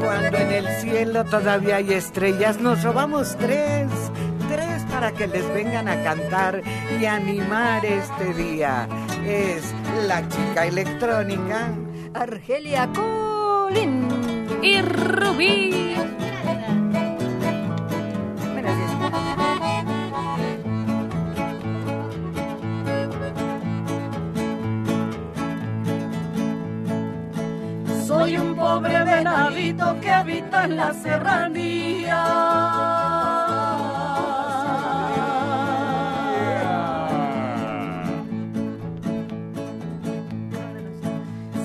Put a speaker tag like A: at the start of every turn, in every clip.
A: Cuando en el cielo todavía hay estrellas, nos robamos tres, tres para que les vengan a cantar y animar este día. Es la chica electrónica.
B: Argelia Colín.
C: Y Rubí.
D: Pobre venadito que habita en la serranía.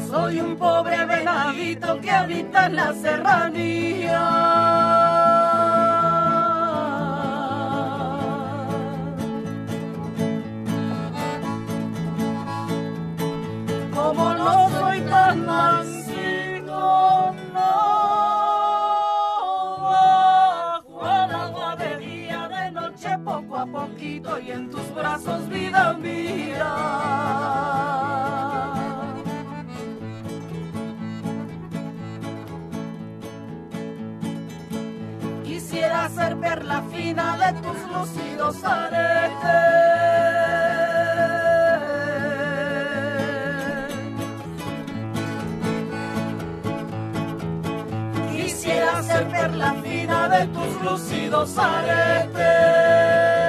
D: Soy un pobre venadito que habita en la serranía. Como no soy tan mansito, a poquito y en tus brazos, vida mía. Quisiera ser perla fina de tus lucidos aretes. Quisiera ser perla fina de tus lucidos aretes.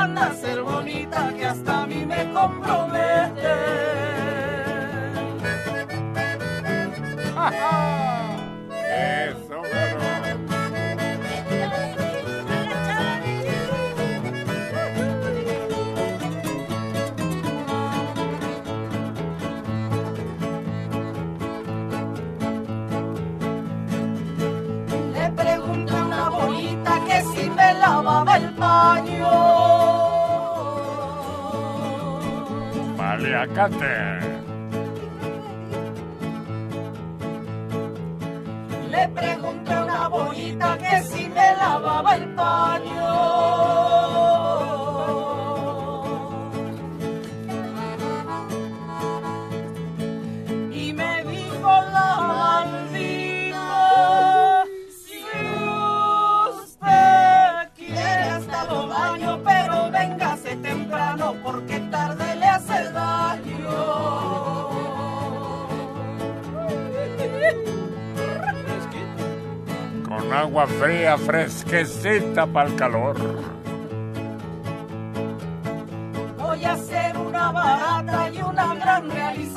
D: Manda a ser bonita que hasta a mí me compromete. Le pregunté a una bolita que si me lavaba el paño.
E: Con agua fría, fresquecita para el calor.
D: Voy a hacer una barata y una gran realización.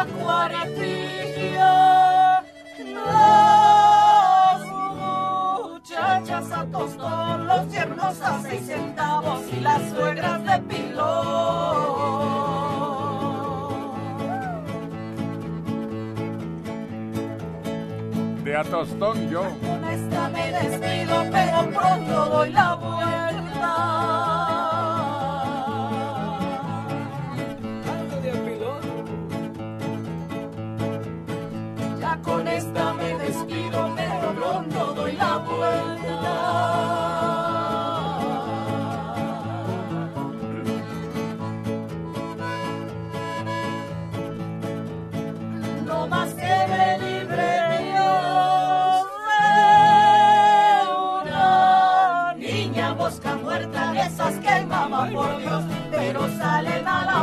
D: Acuaretillas, las muchachas a tostón, los yernos a seis centavos y las suegras de pilón.
E: De a tostón yo.
D: Con esta me despido, pero pronto doy la vuelta. Por Dios, pero salen a la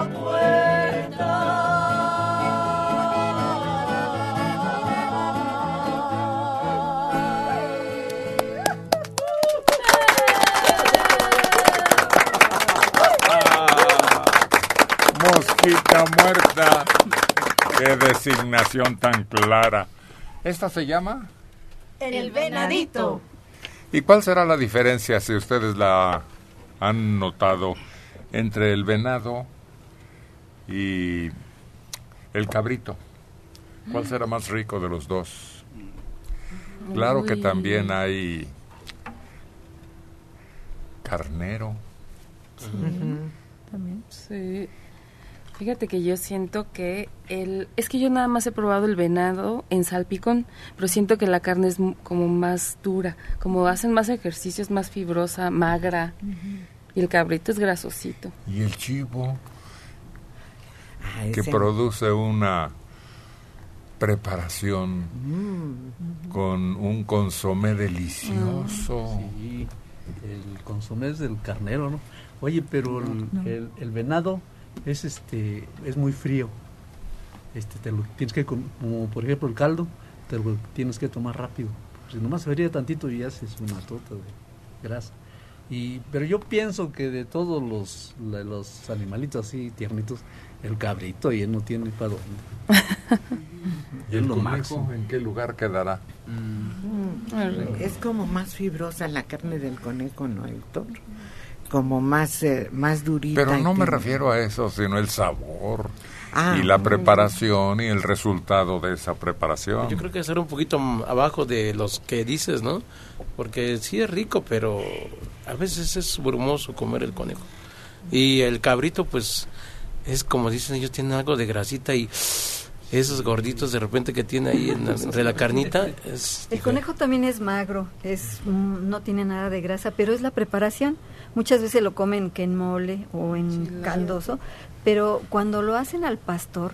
E: Mosquita muerta. Qué designación tan clara. ¿Esta se llama?
B: El venadito.
E: ¿Y cuál será la diferencia, si ustedes la han notado, entre el venado y el cabrito? ¿Cuál será más rico de los dos? Claro que también hay carnero.
C: Sí. Fíjate que yo siento que el... Es que yo nada más he probado el venado en salpicón, pero siento que la carne es como más dura, como hacen más ejercicios, más fibrosa, magra. Y el cabrito es grasosito.
E: Y el chivo,
A: Ah,
E: que produce una preparación
A: Mm.
E: con un consomé delicioso.
F: Sí, el consomé es del carnero, ¿no? Oye, pero el, el- el venado es este es muy frío. Este te lo tienes que com- como por ejemplo el caldo, te lo tienes que tomar rápido. Si nomás se fría tantito y haces una tota de grasa. Y pero yo pienso que de todos los los animalitos así tiernitos, el cabrito y él no tiene para dónde.
E: ¿Y el conejo en qué lugar quedará?
A: Es como más fibrosa la carne del conejo, ¿no, Héctor? Como más, eh, más durita.
E: Pero no me
A: tiene-
E: refiero a eso, sino el sabor
A: Ah,
E: y la
A: mm.
E: preparación y el resultado de esa preparación.
G: Yo creo que ser un poquito abajo de los que dices, ¿no? Porque sí es rico, pero a veces es brumoso comer el conejo. Y el cabrito, pues, es como dicen ellos, tienen algo de grasita y esos gorditos de repente que tiene ahí en la- entre la carnita. Es
B: El conejo también es magro, es mm, no tiene nada de grasa, pero es la preparación. Muchas veces lo comen que en mole o en caldoso, pero cuando lo hacen al pastor,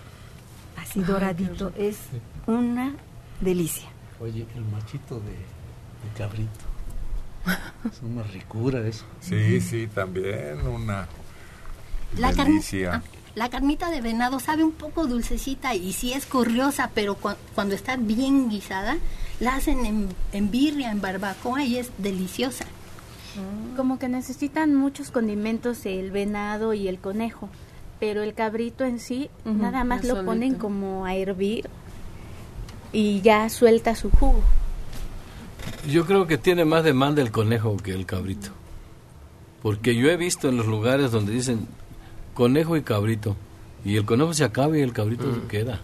B: así doradito, es una delicia.
F: Oye, el machito de, de cabrito. Es una ricura eso.
E: Sí, sí, también una
H: La,
E: delicia.
H: ah, la carnita de venado sabe un poco dulcecita y sí es corriosa, pero cua- cuando está bien guisada, la hacen en, en birria, en barbacoa y es deliciosa.
I: Como que necesitan muchos condimentos el venado y el conejo, pero el cabrito en sí nada más lo ponen como a hervir y ya suelta su jugo.
J: Yo creo que tiene más demanda el conejo que el cabrito. Porque yo he visto en los lugares donde dicen conejo y cabrito. Y el conejo se acaba y el cabrito se queda.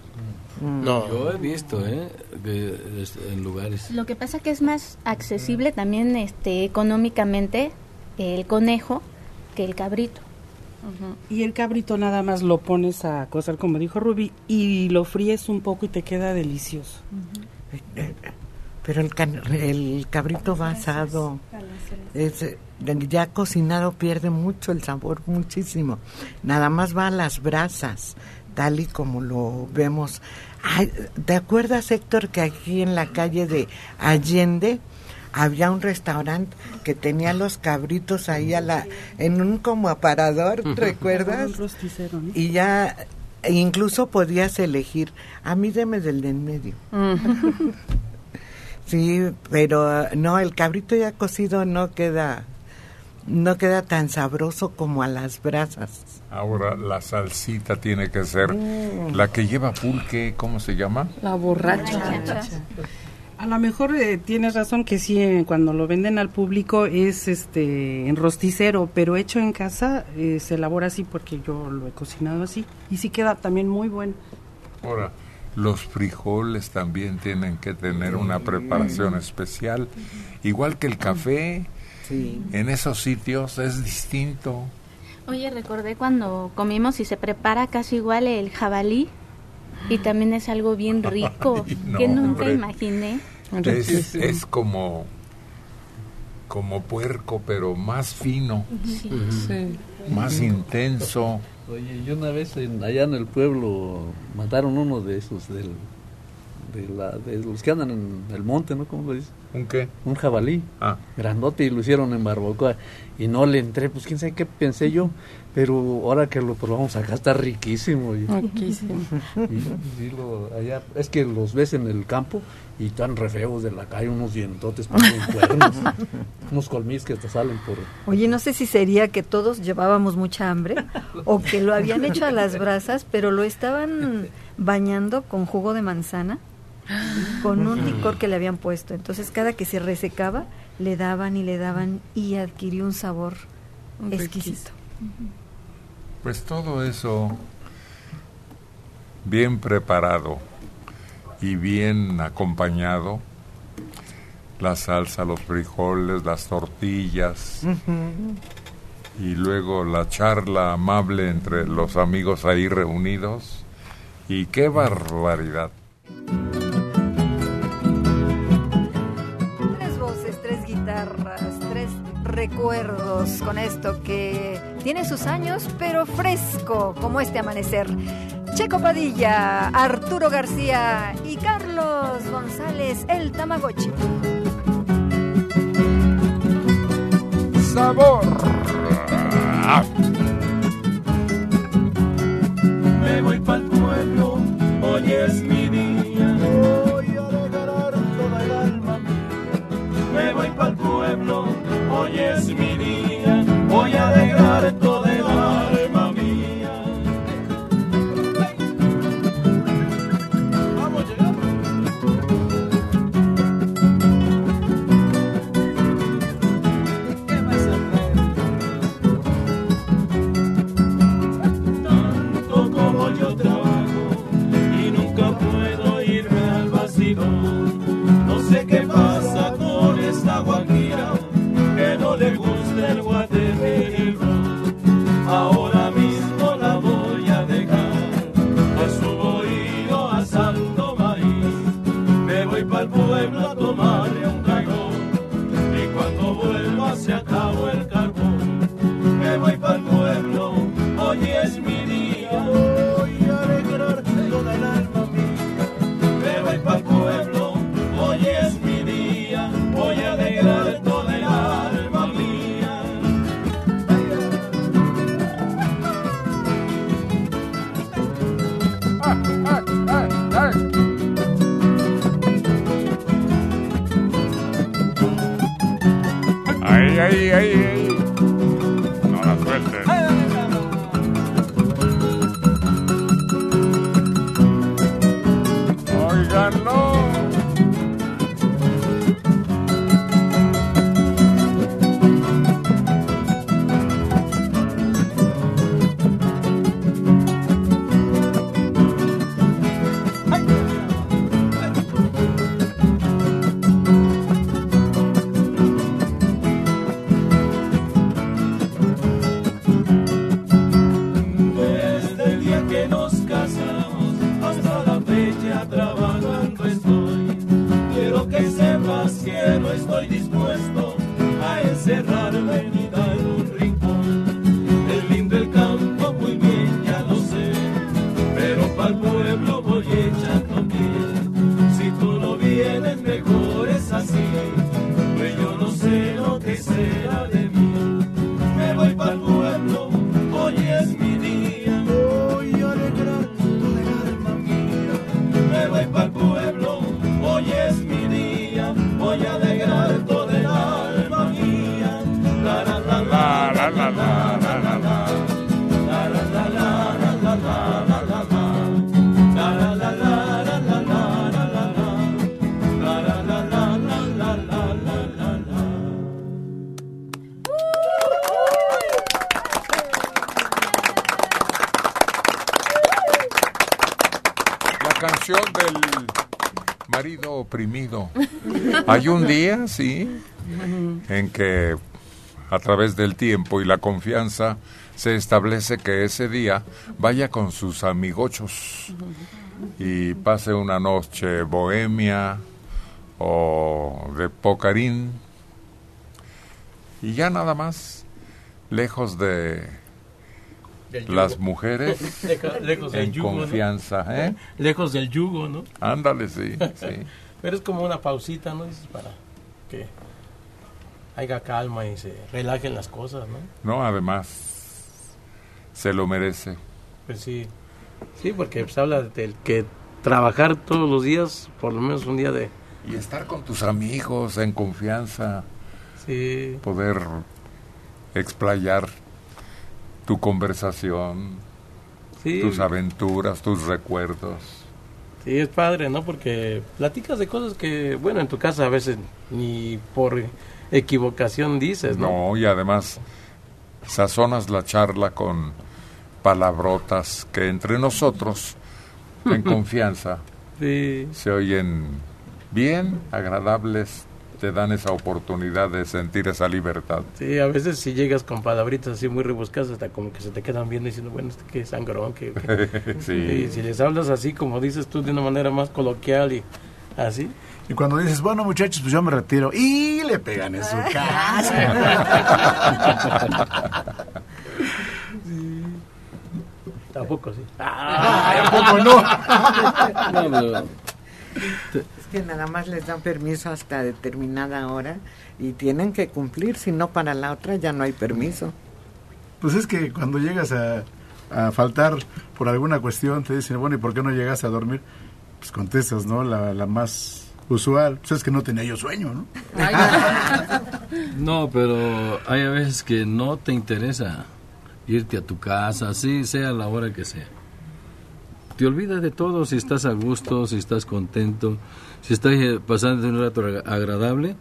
G: No.
J: Yo he visto, ¿eh? que es- en lugares.
I: Lo que pasa que es más accesible también este económicamente el conejo que el cabrito.
K: Y el cabrito nada más lo pones a cocer, como dijo Ruby, y lo fríes un poco y te queda delicioso.
A: Pero el, can- el cabrito basado, es, eh, ya cocinado, pierde mucho el sabor, muchísimo. Nada más va a las brasas, tal y como lo vemos. Ay, ¿Te acuerdas, Héctor, que aquí en la calle de Allende había un restaurante que tenía los cabritos ahí a la, en un como aparador, ¿recuerdas?
K: Un rosticero, ¿no?
A: Y ya e incluso podías elegir, a mí deme del de en medio. Sí, pero uh, no, el cabrito ya cocido no queda, no queda tan sabroso como a las brasas.
E: Ahora la salsita tiene que ser
A: Mm.
E: la que lleva pulque, ¿cómo se llama?
C: La borracha.
K: A lo mejor eh, tienes razón que sí, eh, cuando lo venden al público es este en rosticero, pero hecho en casa eh, se elabora así porque yo lo he cocinado así y sí queda también muy bueno.
E: Ahora, los frijoles también tienen que tener una preparación especial, igual que el café.
A: Sí.
E: En esos sitios es distinto.
I: Oye, recordé cuando comimos y se prepara casi igual el jabalí y también es algo bien rico
E: Ay, no,
I: que nunca
E: hombre.
I: imaginé.
E: Es, es como como puerco, pero más fino,
C: Sí.
E: más intenso.
F: Oye, yo una vez en- allá en el pueblo mataron uno de esos, del, de, la, de los que andan en el monte, ¿no? ¿Cómo lo dice?
E: ¿Un qué?
F: Un jabalí,
E: Ah,
F: grandote, y lo hicieron en barbacoa. Y no le entré, pues quién sabe qué pensé yo, pero ahora que lo probamos acá está riquísimo. Y,
C: Riquísimo.
F: y- y lo- allá, es que los ves en el campo y están re feos de la calle, unos dientotes, cuernos, unos colmillos que te salen por...
B: Oye, no sé si sería que todos llevábamos mucha hambre o que lo habían hecho a las brasas, pero lo estaban bañando con jugo de manzana con un licor que le habían puesto. Entonces cada que se resecaba, le daban y le daban y adquirió un sabor exquisito.
E: Pues todo eso bien preparado y bien acompañado, la salsa, los frijoles, las tortillas. Y luego la charla amable entre los amigos ahí reunidos. Y qué barbaridad.
B: Recuerdos con esto que tiene sus años, pero fresco como este amanecer. Checo Padilla, Arturo García y Carlos González, el Tamagotchi.
E: Sabor.
L: Me voy pa'l pueblo, hoy es mi
E: And what Sí, en que a través del tiempo y la confianza se establece que ese día vaya con sus amigochos y pase una noche bohemia o de pocarín y ya nada más lejos de las mujeres
G: lejos del
E: en
G: yugo, ¿no?
E: confianza, ¿eh?
G: Lejos del yugo, ¿no?
E: Ándale, sí, sí.
G: Pero es como una pausita, ¿no? Dices, para que haya calma y se relajen las cosas, ¿no?
E: No, además se lo merece.
G: Pues sí. Sí, porque pues, habla del que trabajar todos los días, por lo menos un día de...
E: Y estar con tus amigos en confianza.
G: Sí.
E: Poder explayar tu conversación,
G: Sí.
E: tus aventuras, tus recuerdos.
G: Sí, es padre, ¿no? Porque platicas de cosas que, bueno, en tu casa a veces ni por equivocación dices, ¿no?
E: No, y además sazonas la charla con palabrotas que entre nosotros, en confianza,
G: Sí.
E: se oyen bien, agradables, te dan esa oportunidad de sentir esa libertad.
G: Sí, a veces si llegas con palabritas así muy rebuscadas, hasta como que se te quedan viendo diciendo, bueno, este que sangrón, que... que-
E: Sí.
G: Y si les hablas así, como dices tú, de una manera más coloquial y así.
M: Y cuando dices, bueno, muchachos, pues yo me retiro. Y le pegan en su casa.
G: Tampoco, sí.
M: Ay, ¿a poco no?
J: No,
A: Es que nada más les dan permiso hasta determinada hora y tienen que cumplir, si no para la otra ya no hay permiso.
M: Pues es que cuando llegas a, a faltar por alguna cuestión, te dicen, bueno, ¿y por qué no llegas a dormir? Pues contestas, ¿no? La, la más usual. Pues es que no tenía yo sueño, ¿no?
J: No, pero hay a veces que no te interesa irte a tu casa, así sea la hora que sea. Te olvidas de todo si estás a gusto, si estás contento, si estás eh, pasando un rato agra- agradable.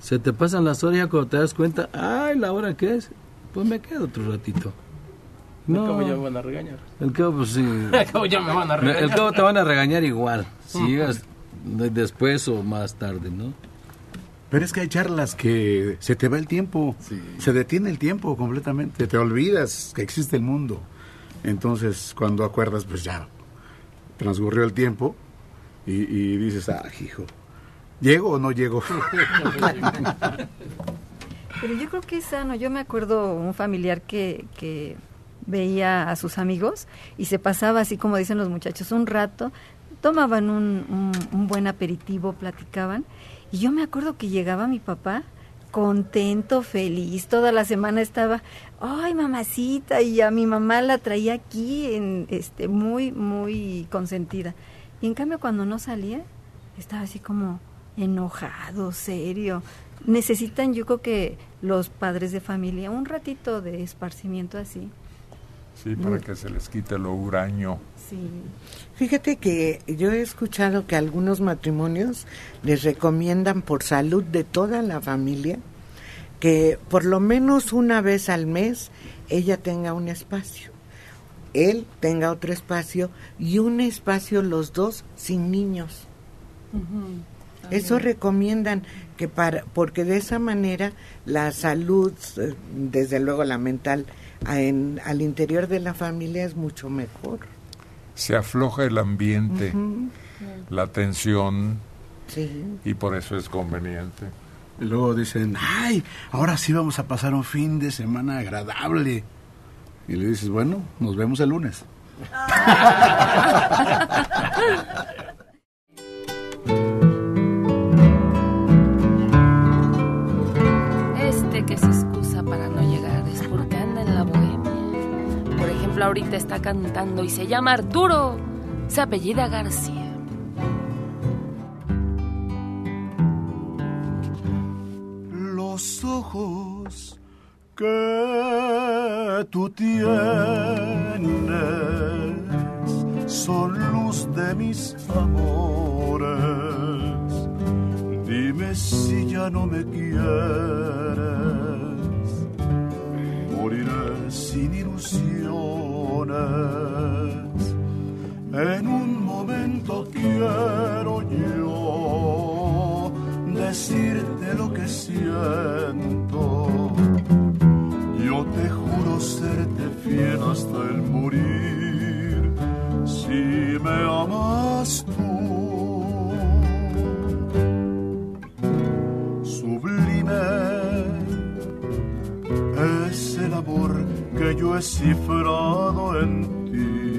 J: Se te pasan las horas y ya cuando te das cuenta, ay, la hora que es, pues me quedo otro ratito.
G: Al cabo ya me van a regañar.
J: El cabo, pues sí.
G: Al cabo ya me van a regañar.
J: El cabo te van a regañar igual, si llegas de- después o más tarde, ¿no?
M: Pero es que hay charlas que se te va el tiempo, se detiene el tiempo completamente, te olvidas que existe el mundo. Entonces, cuando acuerdas, pues ya transcurrió el tiempo y, y dices, ah, hijo, ¿llego o no llego?
B: Pero yo creo que es sano. Yo me acuerdo un familiar que, que veía a sus amigos y se pasaba así como dicen los muchachos, un rato, tomaban un, un, un buen aperitivo, platicaban. Y yo me acuerdo que llegaba mi papá contento, feliz, toda la semana estaba, ay mamacita, y a mi mamá la traía aquí en este muy, muy consentida. Y en cambio cuando no salía, estaba así como enojado, serio. Necesitan, yo creo que los padres de familia, un ratito de esparcimiento así.
E: Sí, para que se les quite lo huraño.
B: Sí.
A: Fíjate que yo he escuchado que algunos matrimonios les recomiendan por salud de toda la familia que por lo menos una vez al mes ella tenga un espacio, él tenga otro espacio y un espacio los dos sin niños. Eso recomiendan que para porque de esa manera la salud, eh, desde luego la mental, en- al interior de la familia es mucho mejor.
E: Se afloja el ambiente, la tensión,
A: Sí.
E: y por eso es conveniente.
M: Y luego dicen, ay, ahora sí vamos a pasar un fin de semana agradable. Y le dices, bueno, nos vemos el lunes.
C: Este que se excusa para no llegar es porque anda en la bohemia. Por ejemplo, ahorita está cantando y se llama Arturo. Se apellida García.
M: Los ojos que tú tienes son luz de mis amores. Dime si ya no me quieres. Moriré sin ilusiones. En un momento quiero yo decirte lo que siento. Serte fiel hasta el morir, si me amas tú. Sublime es el amor que yo he cifrado en ti.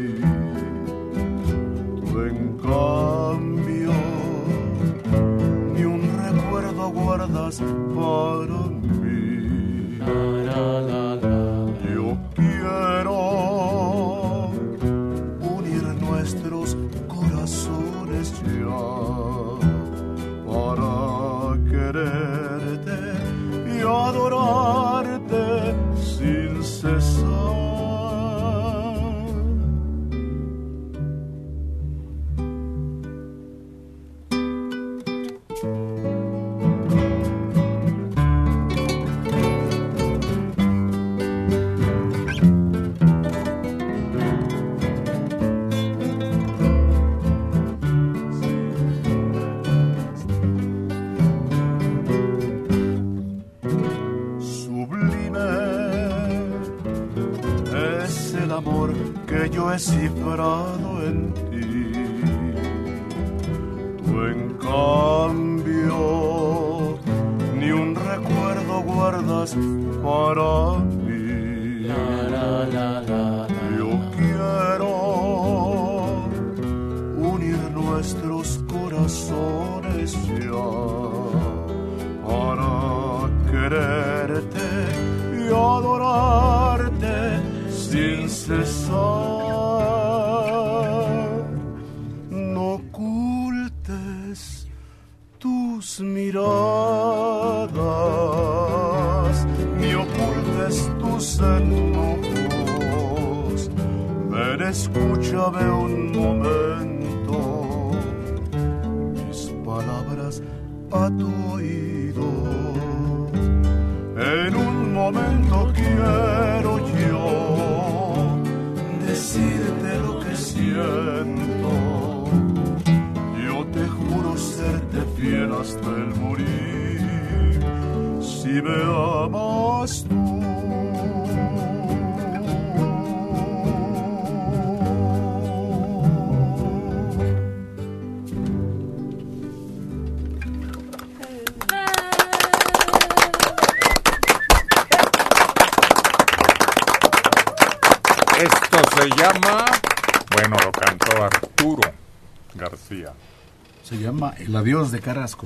N: Carrasco.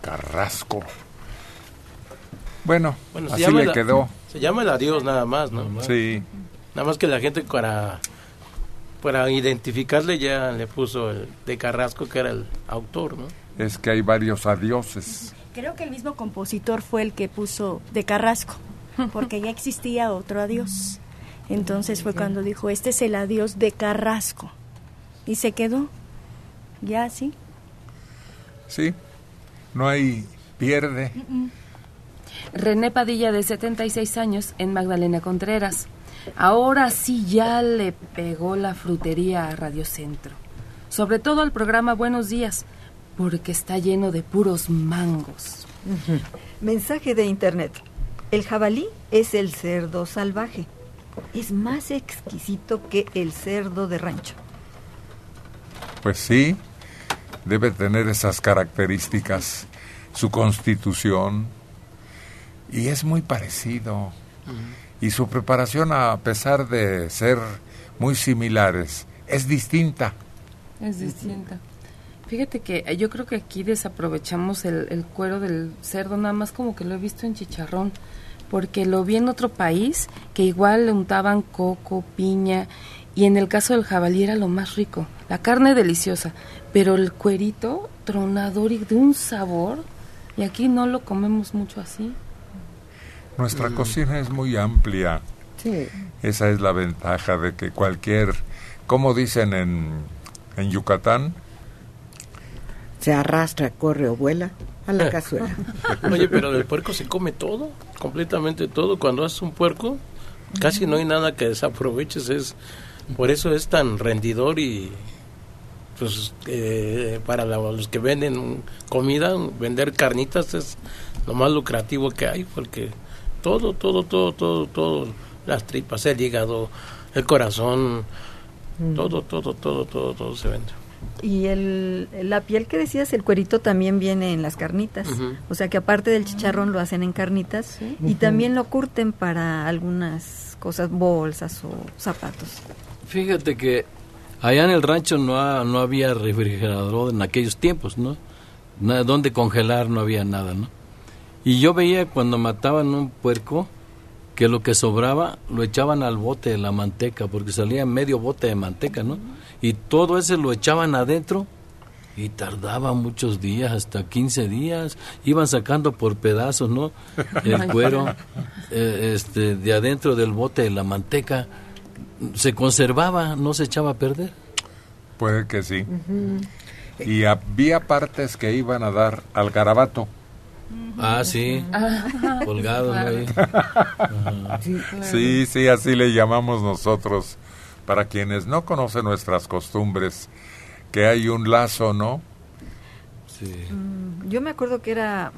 E: Carrasco. Bueno,
G: Bueno, se
E: así
G: llama
E: le
G: la-
E: quedó.
G: Se llama el adiós nada más, ¿no?
E: Sí.
G: Nada más que la gente para, para identificarle ya le puso el de Carrasco, que era el autor, ¿no?
E: Es que hay varios adioses.
O: Creo que el mismo compositor fue el que puso de Carrasco, porque ya existía otro adiós. Entonces fue cuando dijo, este es el adiós de Carrasco. Y se quedó. Ya así.
E: Sí. No hay pierde.
C: René Padilla, de 76 años, en Magdalena Contreras. Ahora sí ya le pegó la frutería a Radio Centro. Sobre todo al programa Buenos Días, porque está lleno de puros mangos.
B: Mensaje de internet. El jabalí es el cerdo salvaje. Es más exquisito que el cerdo de rancho.
E: Pues sí, debe tener esas características, su constitución, y es muy parecido. Y su preparación, a pesar de ser muy similares, es distinta.
C: Es distinta. Fíjate que eh, yo creo que aquí desaprovechamos el, el cuero del cerdo, nada más como que lo he visto en chicharrón, porque lo vi en otro país que igual le untaban coco, piña, y en el caso del jabalí era lo más rico. La carne deliciosa, pero el cuerito tronador y de un sabor, y aquí no lo comemos mucho así.
E: Nuestra cocina es muy amplia.
A: Sí.
E: Esa es la ventaja de que cualquier, como dicen en, en Yucatán,
A: Se arrastra, corre o vuela a la cazuela.
G: Oye, pero del puerco se come todo, completamente todo. Cuando haces un puerco, casi no hay nada que desaproveches. Es, por eso es tan rendidor y pues eh, para la- los que venden comida, vender carnitas es lo más lucrativo que hay, porque todo, todo, todo, todo, todo, las tripas, el hígado, el corazón, todo, todo, todo, todo, todo se vende.
B: Y el, la piel que decías, el cuerito también viene en las carnitas.
G: Ujú.
B: O sea que aparte del chicharrón lo hacen en carnitas y
J: Ujú.
B: también lo curten para algunas cosas, bolsas o zapatos.
J: Fíjate que allá en el rancho no, ha- no había refrigerador en aquellos tiempos, ¿no? Nada, donde congelar no había nada, ¿no? Y yo veía cuando mataban un puerco que lo que sobraba lo echaban al bote de la manteca, porque salía medio bote de manteca, ¿no? Y todo ese lo echaban adentro y tardaba muchos días, hasta 15 días. Iban sacando por pedazos, ¿no? El cuero eh, este, de adentro del bote de la manteca. Se conservaba, no se echaba a perder.
E: puede que sí. Y había partes que iban a dar al garabato.
J: Ah, sí.
C: Ah,
J: Colgado, ¿no? Ahí. Ajá.
E: Sí, sí, así le llamamos nosotros. Para quienes no conocen nuestras costumbres, que hay un lazo, ¿no?
J: Sí.
B: Mm, Yo me acuerdo que era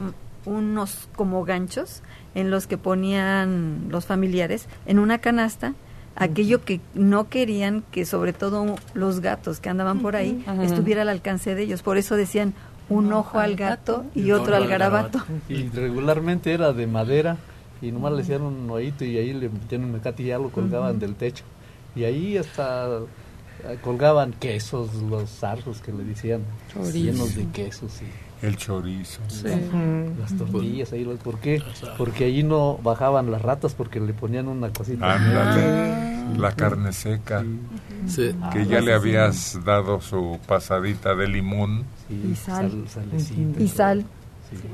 B: unos como ganchos en los que ponían los familiares en una canasta, aquello que no querían que sobre todo los gatos que andaban por ahí estuviera al alcance de ellos. Por eso decían un ojo al gato y otro al garabato.
F: Y regularmente era de madera y nomás le hacían un hoyito y ahí le metían un mecate y ya lo colgaban del techo. Y ahí hasta eh, colgaban quesos, los zarzos que le decían,
C: Chorizo.
F: llenos de quesos y
E: El chorizo.
F: las tortillas ahí. ¿Por qué? Porque allí no bajaban las ratas porque le ponían una cosita.
E: Ándale. La carne seca.
J: Sí.
E: Que ya le habías dado su pasadita de limón.
B: Y sal. Y sal.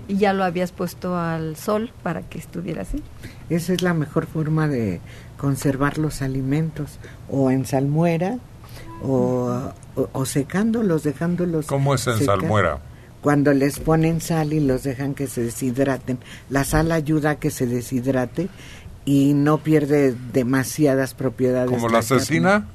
B: Y ya lo habías puesto al sol para que estuviera así.
A: Esa es la mejor forma de conservar los alimentos, o en salmuera, o, o- o secándolos, dejándolos.
E: ¿Cómo es en
A: secar.
E: salmuera?
A: Cuando les ponen sal y los dejan que se deshidraten. La sal ayuda a que se deshidrate y no pierde demasiadas propiedades.
E: ¿Como la cecina?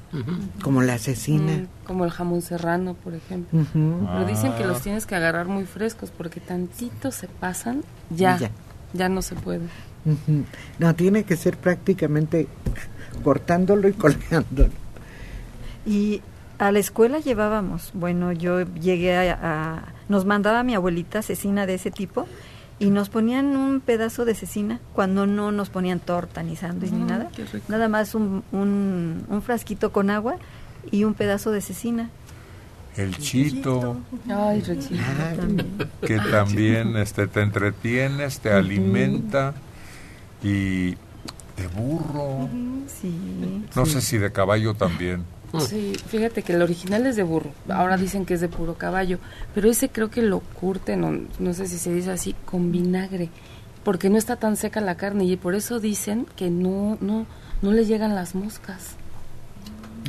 A: Como la cecina.
C: Mm, como el jamón serrano, por ejemplo. Pero dicen que
E: Ah.
C: los tienes que agarrar muy frescos porque tantito se pasan, ya,
A: Ya.
C: ya, no se puede.
A: No, tiene que ser prácticamente cortándolo y colgándolo.
B: Y a la escuela llevábamos, bueno, yo llegué a, a- nos mandaba mi abuelita cecina de ese tipo y nos ponían un pedazo de cecina cuando no nos ponían torta ni sándwich ni
C: Mm,
B: nada, nada más un, un, un frasquito con agua y un pedazo de cecina.
E: El chito.
C: Ay, Rexito.
A: Ah,
E: que también este te entretienes, te alimenta y de burro.
B: Sí.
E: No sé si de caballo también.
C: Sí, fíjate que el original es de burro, ahora dicen que es de puro caballo, pero ese creo que lo curten, o no sé si se dice así, con vinagre, porque no está tan seca la carne y por eso dicen que no, no, no le llegan las moscas.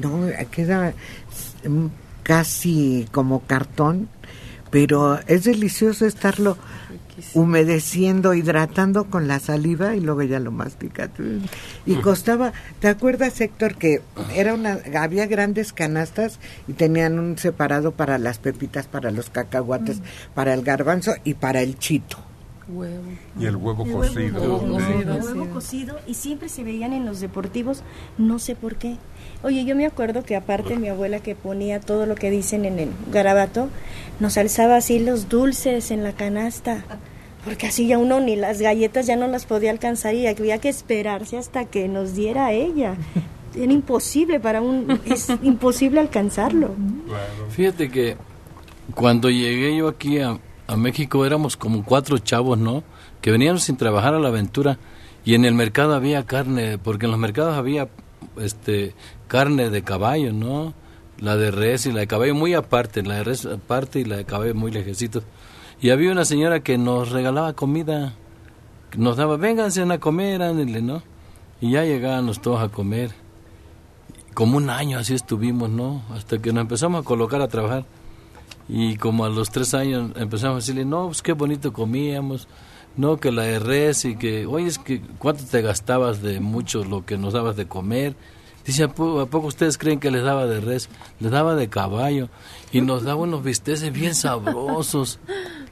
A: No, queda casi como cartón, pero es delicioso estarlo humedeciendo, hidratando con la saliva y luego ya lo mastica. Y costaba, ¿te acuerdas Héctor que era una había grandes canastas y tenían un separado para las pepitas, para los cacahuates, para el garbanzo y para el chito?
C: Huevo.
E: Y el huevo
O: el huevo cocido y siempre se veían en los deportivos, no sé por qué. Oye, yo me acuerdo que aparte mi abuela que ponía todo lo que dicen en el garabato, nos alzaba así los dulces en la canasta, porque así ya uno ni las galletas ya no las podía alcanzar y había que esperarse hasta que nos diera ella. Era imposible para un, es imposible alcanzarlo.
J: Fíjate que cuando llegué yo aquí a, a México éramos como cuatro chavos, ¿no? Que veníamos sin trabajar a la aventura y en el mercado había carne, porque en los mercados había este carne de caballo, ¿no? La de res y la de caballo muy aparte, la de res aparte y la de caballo muy lejecitos. Y había una señora que nos regalaba comida, nos daba, vénganse a comer, ándenle, ¿no? Y ya llegábamos todos a comer. Como un año así estuvimos, ¿no? Hasta que nos empezamos a colocar a trabajar. Y como a los tres años empezamos a decirle, no, pues qué bonito comíamos, no, que la de res y que, oye, es que cuánto te gastabas de mucho lo que nos dabas de comer. Dice, ¿a poco, a poco ustedes creen que les daba de res? Les daba de caballo y nos daba unos bisteces bien sabrosos.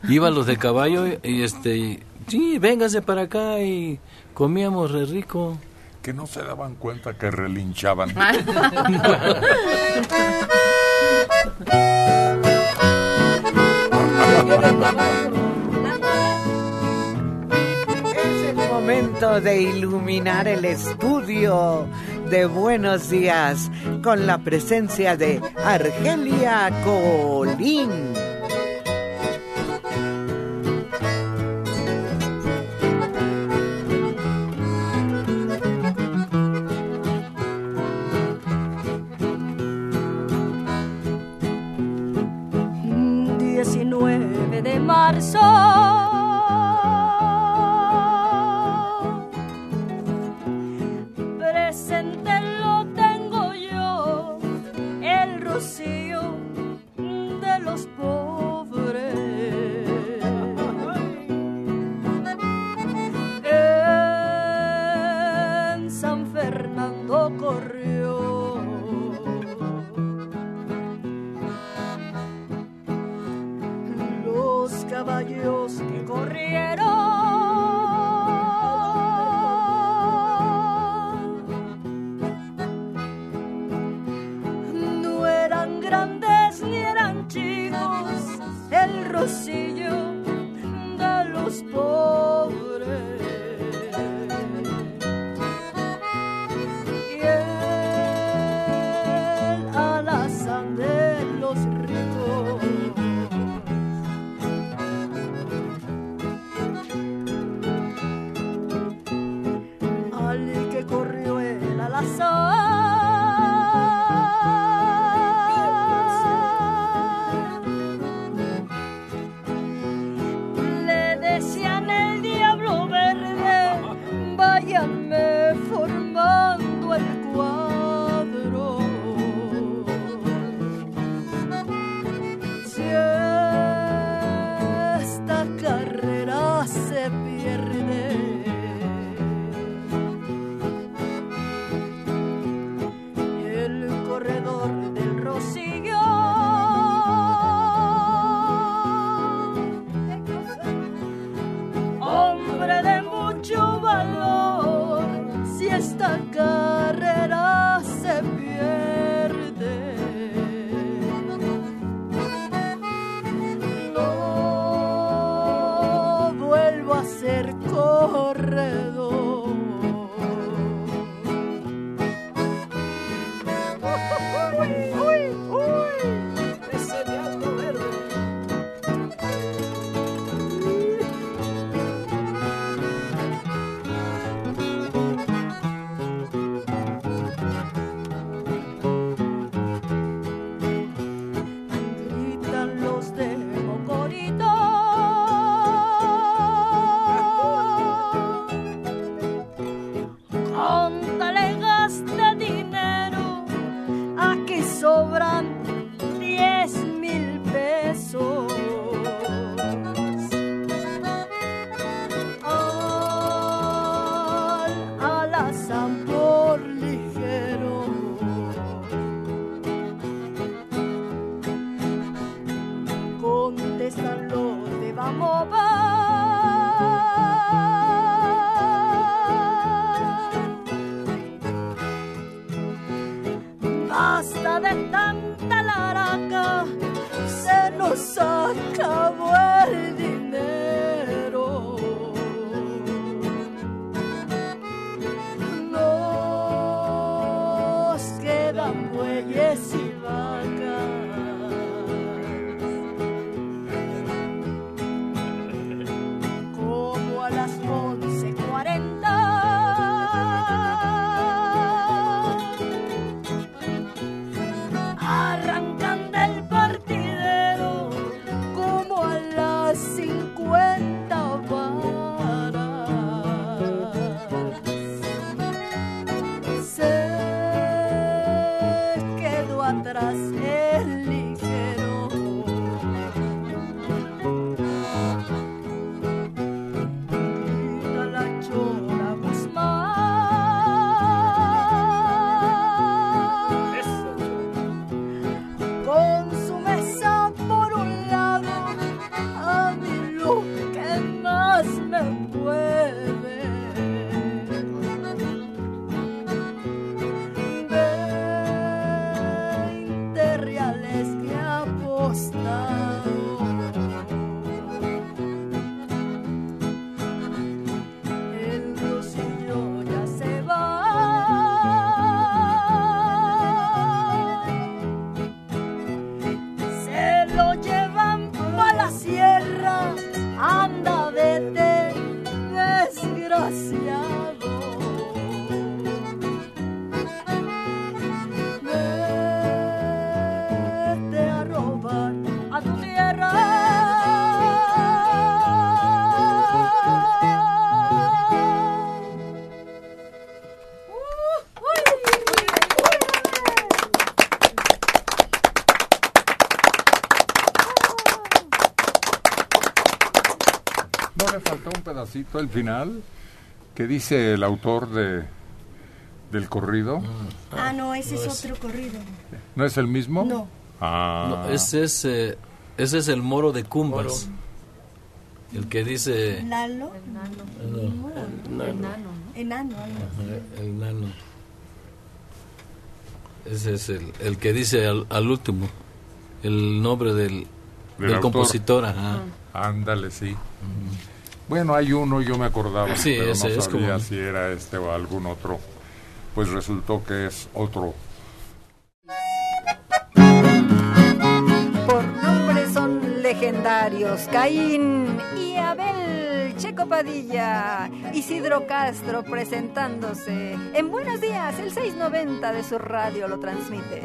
J: Iban los de caballo y, y, este, y, sí, véngase para acá y comíamos re rico.
E: Que no se daban cuenta que relinchaban.
A: momento de iluminar el estudio de Buenos Días con la presencia de Argelia Colín.
O: 19 de marzo.
D: So. pedacito al final que dice el autor de del corrido. Mm.
O: Ah, no, ah, ese es, otro corrido.
D: ¿No es el mismo?
O: No.
D: Ah.
J: Ese es eh, ese es el moro de Cumbas. El que dice
O: Lalo.
J: El
O: Enano.
J: Enano. El nano. Ese es el, el que dice al, al, último el nombre del,
D: del,
J: del.
D: Ándale, sí. Uh.
E: Bueno, hay uno, yo me acordaba,
J: Sí,
E: pero
J: ese
E: no
J: es
E: sabía
J: como-
E: si era este o algún otro. Pues resultó que es otro.
L: Por nombre son legendarios Caín y Abel, Checo Padilla, Isidro Castro presentándose. En Buenos Días, el 690 de su radio lo transmite.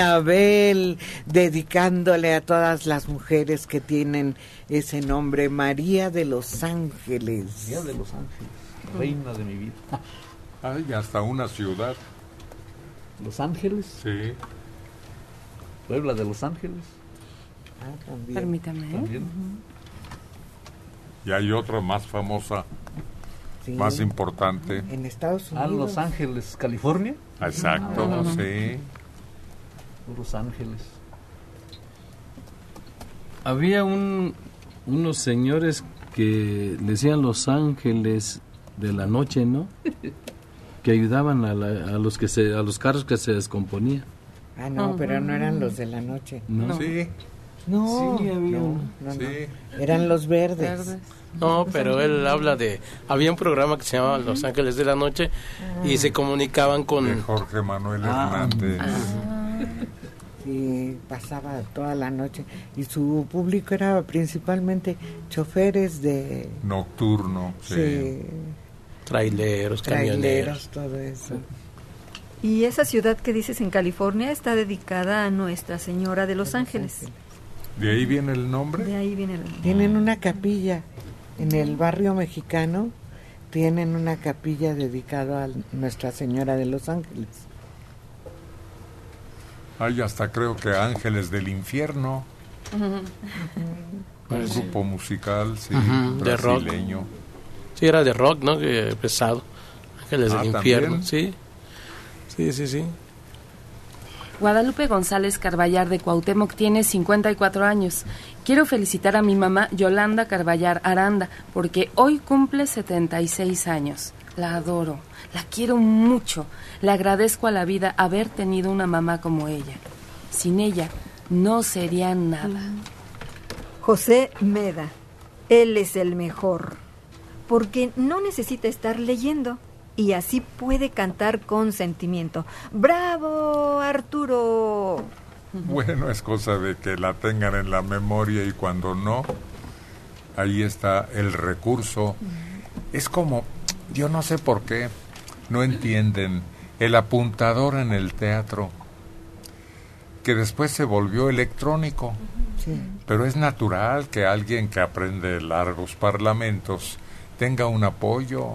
A: Abel, dedicándole a todas las mujeres que tienen ese nombre, María de los Ángeles.
F: María de los Ángeles, reina de mi vida.
E: Hay hasta una ciudad.
F: Los Ángeles,
E: Sí.
F: Puebla de Los Ángeles.
C: Permítame. ¿eh?
F: También.
E: Y hay otra más famosa,
A: Sí.
E: más importante.
A: En Estados
F: Ah,
A: Unidos.
F: Los Ángeles, California.
E: Exacto,
F: Ah.
E: sí.
F: Los Ángeles.
J: Había un, unos señores que le decían los ángeles de la noche, ¿no? que ayudaban a, la- a los que se, a los carros que se descomponían.
A: Ah, no, pero no eran los de la noche.
J: No.
E: Sí.
A: No,
J: Sí, había
A: no, no.
E: Sí.
A: Eran los verdes.
G: No, pero él habla de... Había un programa que se llamaba Los Ángeles de la Noche y se comunicaban
E: De
G: con...
E: Jorge Manuel
F: Ah.
E: Hernández.
A: Sí, pasaba toda la noche. Y su público era principalmente choferes de...
E: Nocturno, sí.
A: sí,
G: Traileros, camioneros.
A: traileros, todo eso.
L: Y esa ciudad que dices en California está dedicada a Nuestra Señora de los Ángeles.
E: ¿De ahí viene el nombre?
L: De ahí viene el...
A: Tienen una capilla en el barrio mexicano, tienen una capilla dedicada a Nuestra Señora de los Ángeles.
E: Hay hasta creo que Ángeles del Infierno. Un grupo musical, sí,
G: Ujú, de rock.
E: brasileño.
G: Sí, era de rock, ¿no? Que pesado. Ángeles
E: Ah,
G: del
E: ¿también?
G: infierno, sí. Sí, sí, sí.
C: Guadalupe González Carballar de Cuauhtémoc tiene 54 años. Quiero felicitar a mi mamá Yolanda Carballar Aranda porque hoy cumple 76 años. La adoro, la quiero mucho. Le agradezco a la vida haber tenido una mamá como ella. Sin ella no sería nada.
L: José Meda. Él es el mejor. Porque no necesita estar leyendo. Y así puede cantar con sentimiento. ¡Bravo, Arturo!
E: Bueno, es cosa de que la tengan en la memoria y cuando no, ahí está el recurso. Es como, yo no sé por qué, no entienden el apuntador en el teatro, que después se volvió electrónico. Pero es natural que alguien que aprende largos parlamentos tenga un apoyo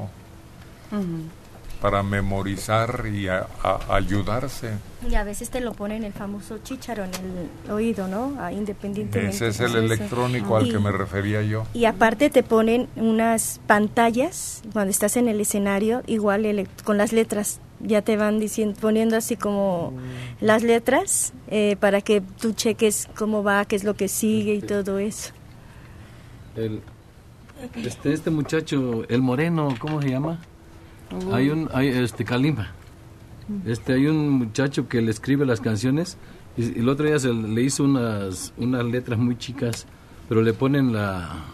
E: para memorizar y a- a- ayudarse.
O: Y a veces te lo ponen el famoso chícharo en el oído, ¿no? Ah, independientemente.
E: Ese es el electrónico al
O: Y-
E: que me refería yo.
O: Y aparte te ponen unas pantallas cuando estás en el escenario, igual ele- con las letras. Ya te van diciendo, poniendo así como las letras eh, para que tú cheques cómo va, qué es lo que sigue y todo eso.
J: El, este, este muchacho, el moreno, ¿cómo se llama?
C: Uh.
J: Hay un, hay, este, Kalimba. Este, hay un muchacho que le escribe las canciones y, el otro día se le hizo unas, unas letras muy chicas, pero le ponen la,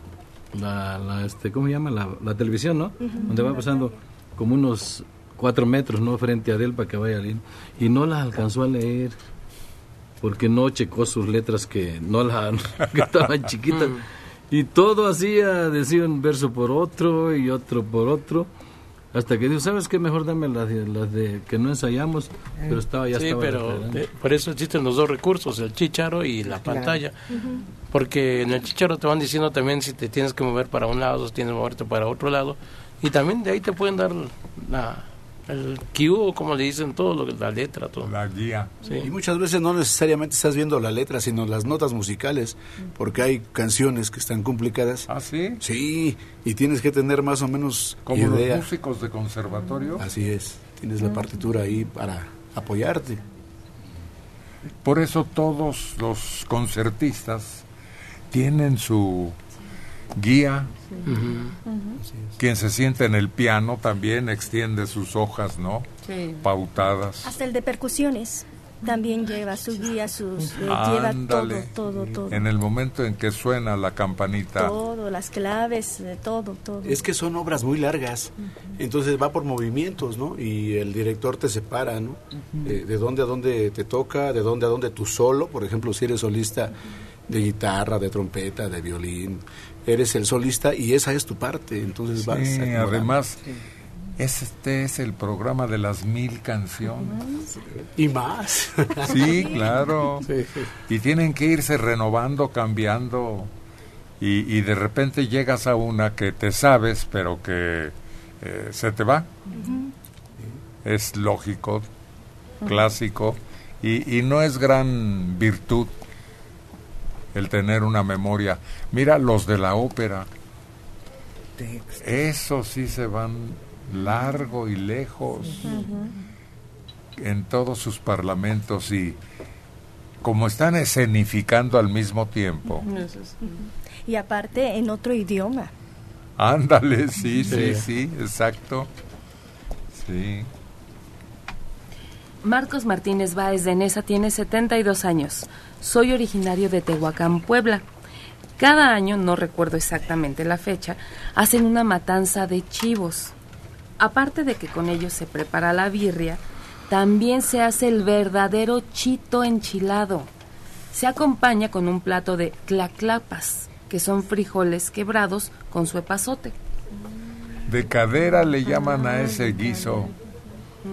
J: la, la, este, ¿cómo se llama? La, la televisión, ¿no? Donde va pasando como unos cuatro metros, ¿no? Frente a él para que vaya leyendo. Y no las alcanzó a leer porque no checó sus letras que no las que estaban chiquitas y todo hacía decía un verso por otro y otro por otro hasta que dijo sabes qué mejor dame las de, las de que no ensayamos pero estaba ya
G: sí,
J: estaba
G: pero eh, por eso existen los dos recursos, el chicharo y la
J: Claro.
G: pantalla. Porque en el chicharo te van diciendo también si te tienes que mover para un lado, si tienes que moverte para otro lado. Y también de ahí te pueden dar la, el o como le dicen, todo lo que la letra, todo.
E: La guía.
N: Y muchas veces no necesariamente estás viendo la letra, sino las notas musicales, porque hay canciones que están complicadas.
E: ¿Ah, sí?
N: Sí, y tienes que tener más o menos
E: Como
N: idea.
E: los músicos de conservatorio.
N: Así es, tienes la partitura ahí para apoyarte.
E: Por eso todos los concertistas tienen su guía. Quien se siente en el piano también extiende sus hojas, ¿no?
O: Sí.
E: Pautadas.
O: Hasta el de percusiones también lleva su guía, sus eh, lleva todo, todo, todo.
E: En el momento en que suena la campanita.
O: Todo, las claves, eh, todo, todo.
N: Es que son obras muy largas, entonces va por movimientos, ¿no? Y el director te separa, ¿no? Eh, de dónde a dónde te toca, de dónde a dónde tú solo, por ejemplo, si eres solista de guitarra, de trompeta, de violín, eres el solista y esa es tu parte, entonces vas.
E: Sí,
N: acomodando.
E: además, este es el programa de las mil canciones.
N: Y más.
E: Sí, claro. Y tienen que irse renovando, cambiando. Y, y de repente llegas a una que te sabes, pero que eh, se te va. Es lógico, clásico. Y, y no es gran virtud el tener una memoria. Mira los de la ópera. Esos sí se van largo y lejos en todos sus parlamentos y como están escenificando al mismo tiempo.
O: Y aparte en otro idioma.
E: Ándale, sí, sí,
G: Sí.
E: sí, exacto. Sí.
C: Marcos Martínez Báez de Nesa tiene 72 años. Soy originario de Tehuacán, Puebla. Cada año, no recuerdo exactamente la fecha, hacen una matanza de chivos. Aparte de que con ellos se prepara la birria, también se hace el verdadero chito enchilado. Se acompaña con un plato de claclapas, que son frijoles quebrados con su epazote.
E: De cadera le llaman a ese guiso.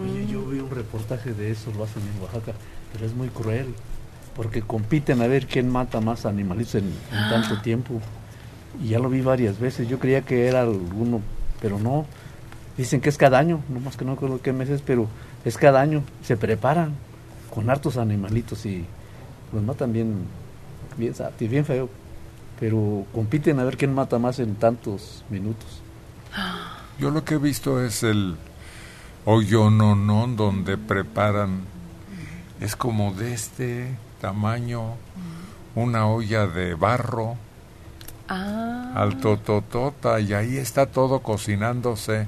F: Oye, yo vi un reportaje de eso, lo hacen en Oaxaca, pero es muy cruel, porque compiten a ver quién mata más animalitos en, en tanto tiempo. Y ya lo vi varias veces, yo creía que era alguno, pero no. Dicen que es cada año, no más que no recuerdo qué meses, pero es cada año. Se preparan con hartos animalitos y los matan bien, bien, bien feo. Pero compiten a ver quién mata más en tantos minutos.
E: Yo lo que he visto es el hoyo no no donde preparan es como de este tamaño una olla de barro
C: Ah.
E: alto totota y ahí está todo cocinándose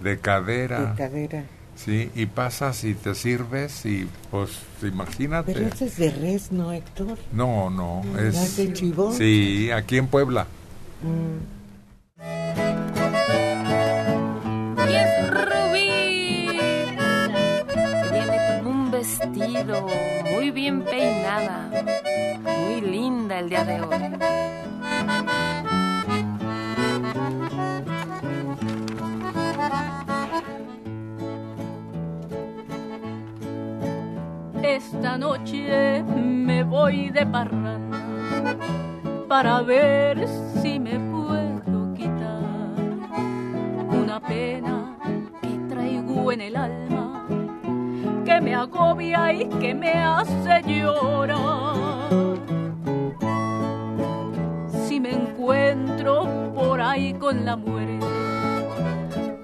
E: de cadera.
A: De cadera.
E: Sí, y pasas y te sirves y pues imagínate.
A: Pero ese es de res, ¿no, Héctor?
E: No, no,
A: ¿No
E: es
A: es de chivo?
E: Sí, aquí en Puebla.
C: Y es Rubí. Vestido muy bien peinada, muy linda el día de hoy.
D: Esta noche me voy de parranda para ver si me puedo quitar una pena que traigo en el alma que me agobia y que me hace llorar. Si me encuentro por ahí con la muerte,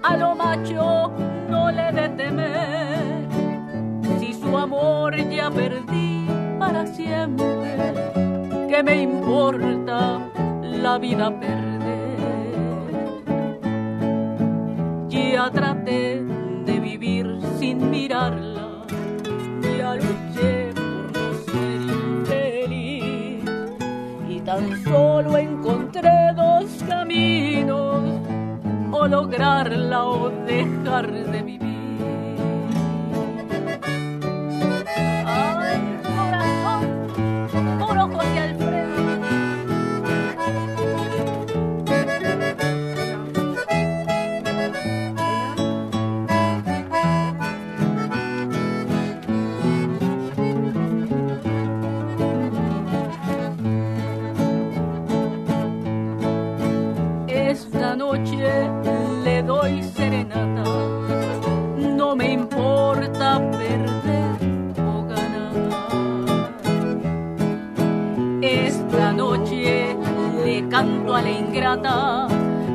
D: a lo macho no le de temer. Si su amor ya perdí para siempre, ¿qué me importa la vida perder? Ya traté de vivir sin mirarla, luché por no ser infeliz y tan solo encontré dos caminos, o lograrla o dejar de vivir.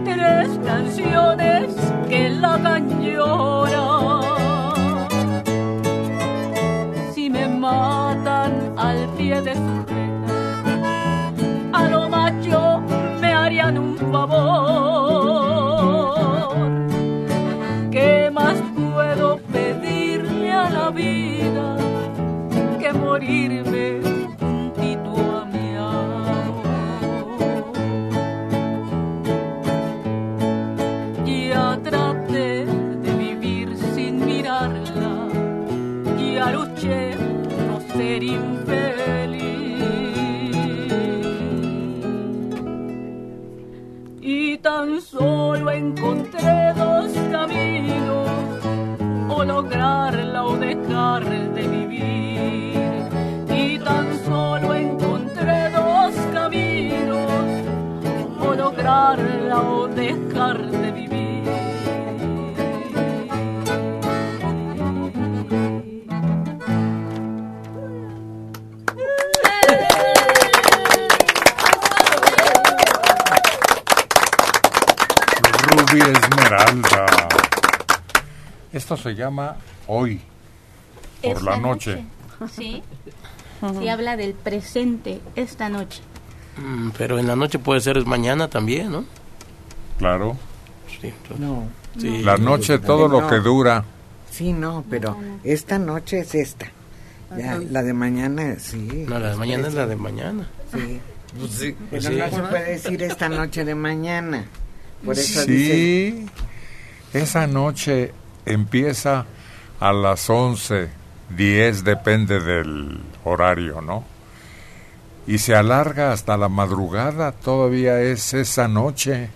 D: Tres canciones que la hagan
E: se llama Hoy, por
I: Esta
E: la noche.
I: Sí. Sí, habla del presente, esta noche.
G: Mm, pero en la noche puede ser mañana también, ¿no?
E: Claro.
G: Sí, entonces-
A: No.
G: Sí.
E: La noche, todo lo
A: No.
E: que dura.
A: Sí, no, pero esta noche es esta. Ya, la de mañana, sí.
G: No, la de mañana es la de mañana.
A: Sí.
G: Pues
A: Pero
G: sí.
A: no se puede decir esta noche de mañana. Por eso dice,
E: Sí, esa noche empieza a las 11, 10, depende del horario, ¿no? Y se alarga hasta la madrugada, todavía es esa noche.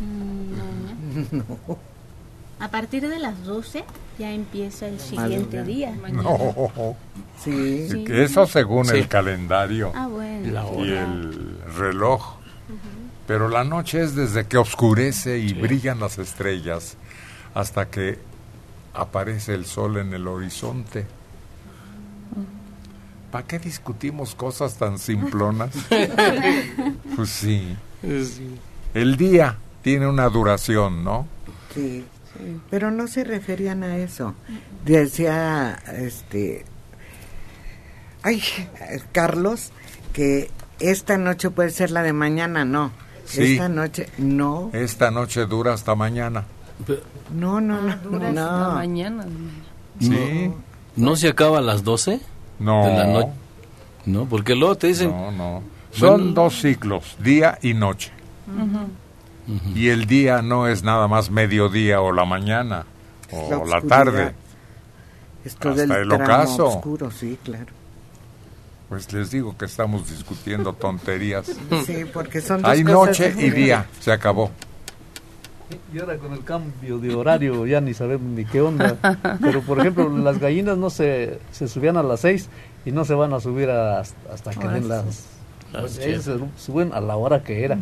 I: A partir de las 12 ya empieza el siguiente día.
E: No.
A: Sí.
E: Que Eso según
G: Sí.
E: el calendario
I: Ah, bueno.
G: La
E: y el reloj. Pero la noche es desde que oscurece y brillan las estrellas hasta que aparece el sol en el horizonte. ¿Para qué discutimos cosas tan simplonas? pues sí. El día tiene una duración, ¿no?
A: Sí, pero no se referían a eso. Decía este ay, Carlos que esta noche puede ser la de mañana, no.
E: Sí.
A: Esta noche no.
E: Esta noche dura hasta mañana.
A: No, no, no.
C: Dura hasta
A: no.
C: mañana.
E: Sí.
J: ¿No se acaba a las 12?
E: No.
J: De la noche. No, porque luego te dicen...
E: No, no. Son
J: Bueno.
E: dos ciclos, día y noche. Y el día no es nada más mediodía o la mañana o
A: la
E: la, tarde.
A: Esto
E: Hasta
A: del
E: el
A: tramo
E: ocaso.
A: oscuro, sí, claro.
E: Pues les digo que estamos discutiendo tonterías.
A: Sí, porque son dos
E: Hay
A: cosas
E: noche y
A: diferentes.
E: día, se acabó.
F: Y ahora con el cambio de horario ya ni sabemos ni qué onda. Pero por ejemplo, las gallinas no se, se subían a las 6 y no se van a subir a- hasta que den las...
G: Las
F: pues,
G: siete.
F: ellas se suben a la hora que era.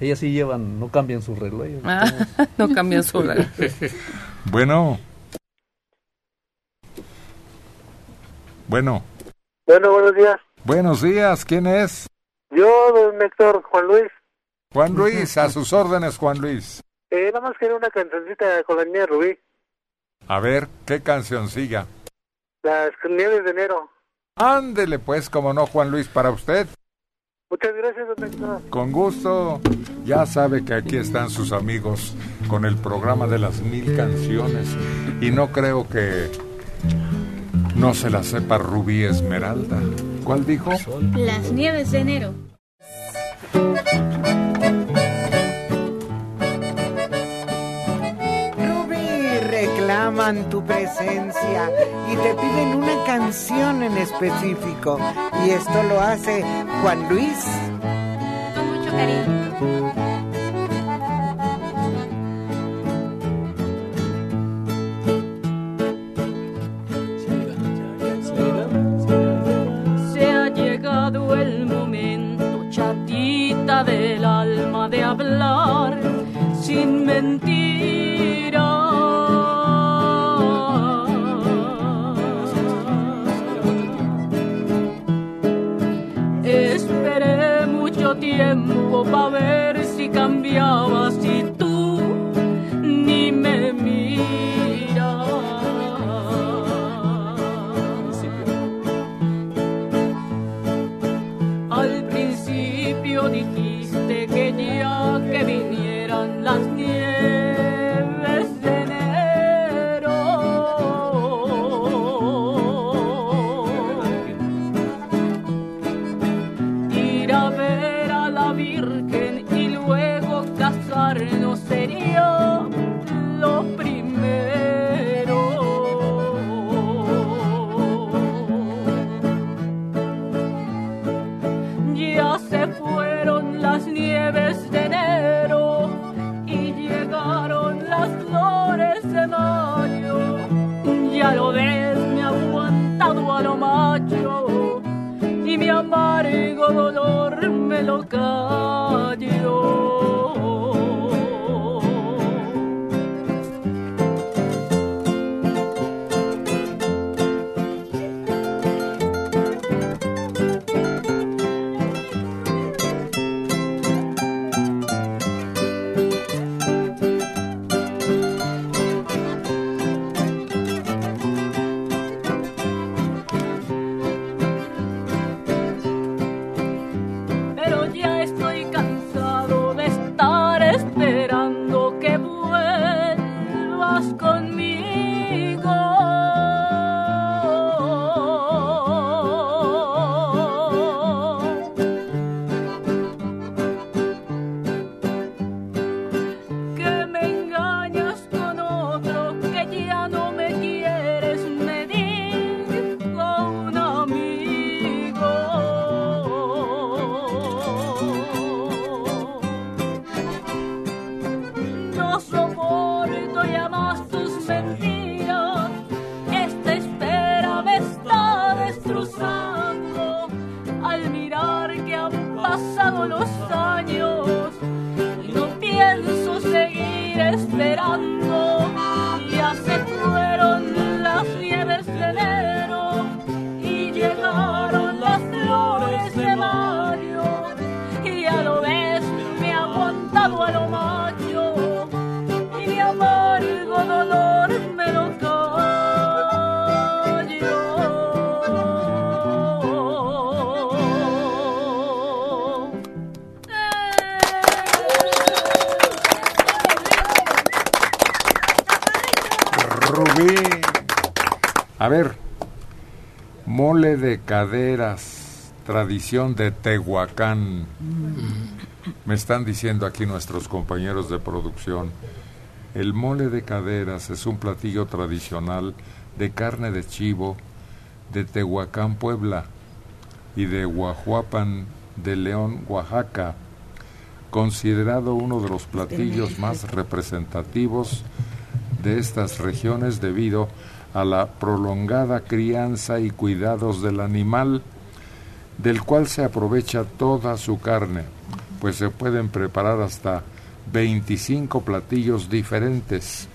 F: Ellas sí llevan, no cambian su reloj.
C: Ah, no cambian su reloj.
E: Bueno. Bueno.
P: Bueno, buenos días.
E: Buenos días, ¿quién es?
P: Yo, don Héctor, Juan Luis.
E: Juan Luis, a sus órdenes, Juan Luis.
P: Eh, nada más quería una cancioncita con la niña Rubí.
E: A ver, ¿qué cancioncilla?
P: Las nieves de enero.
E: Ándele pues, como no, Juan Luis, para usted.
P: Muchas gracias, don Héctor.
E: Con gusto. Ya sabe que aquí están sus amigos con el programa de las mil canciones. Y no creo que no se la sepa Rubí Esmeralda. ¿Cuál dijo?
I: Las nieves de enero.
A: Reclaman tu presencia y te piden una canción en específico. Y esto lo hace Juan Luis.
I: Con mucho cariño.
D: Se ha llegado el momento, chatita del alma, de hablar sin mentira. Tiempo para ver si cambiabas de
E: caderas, tradición de Tehuacán. Me están diciendo aquí nuestros compañeros de producción. El mole de caderas es un platillo tradicional de carne de chivo de Tehuacán, Puebla, y de Guajuapan de León, Oaxaca, considerado uno de los platillos más representativos de estas regiones debido a la prolongada crianza y cuidados del animal, del cual se aprovecha toda su carne, pues se pueden preparar hasta 25 platillos diferentes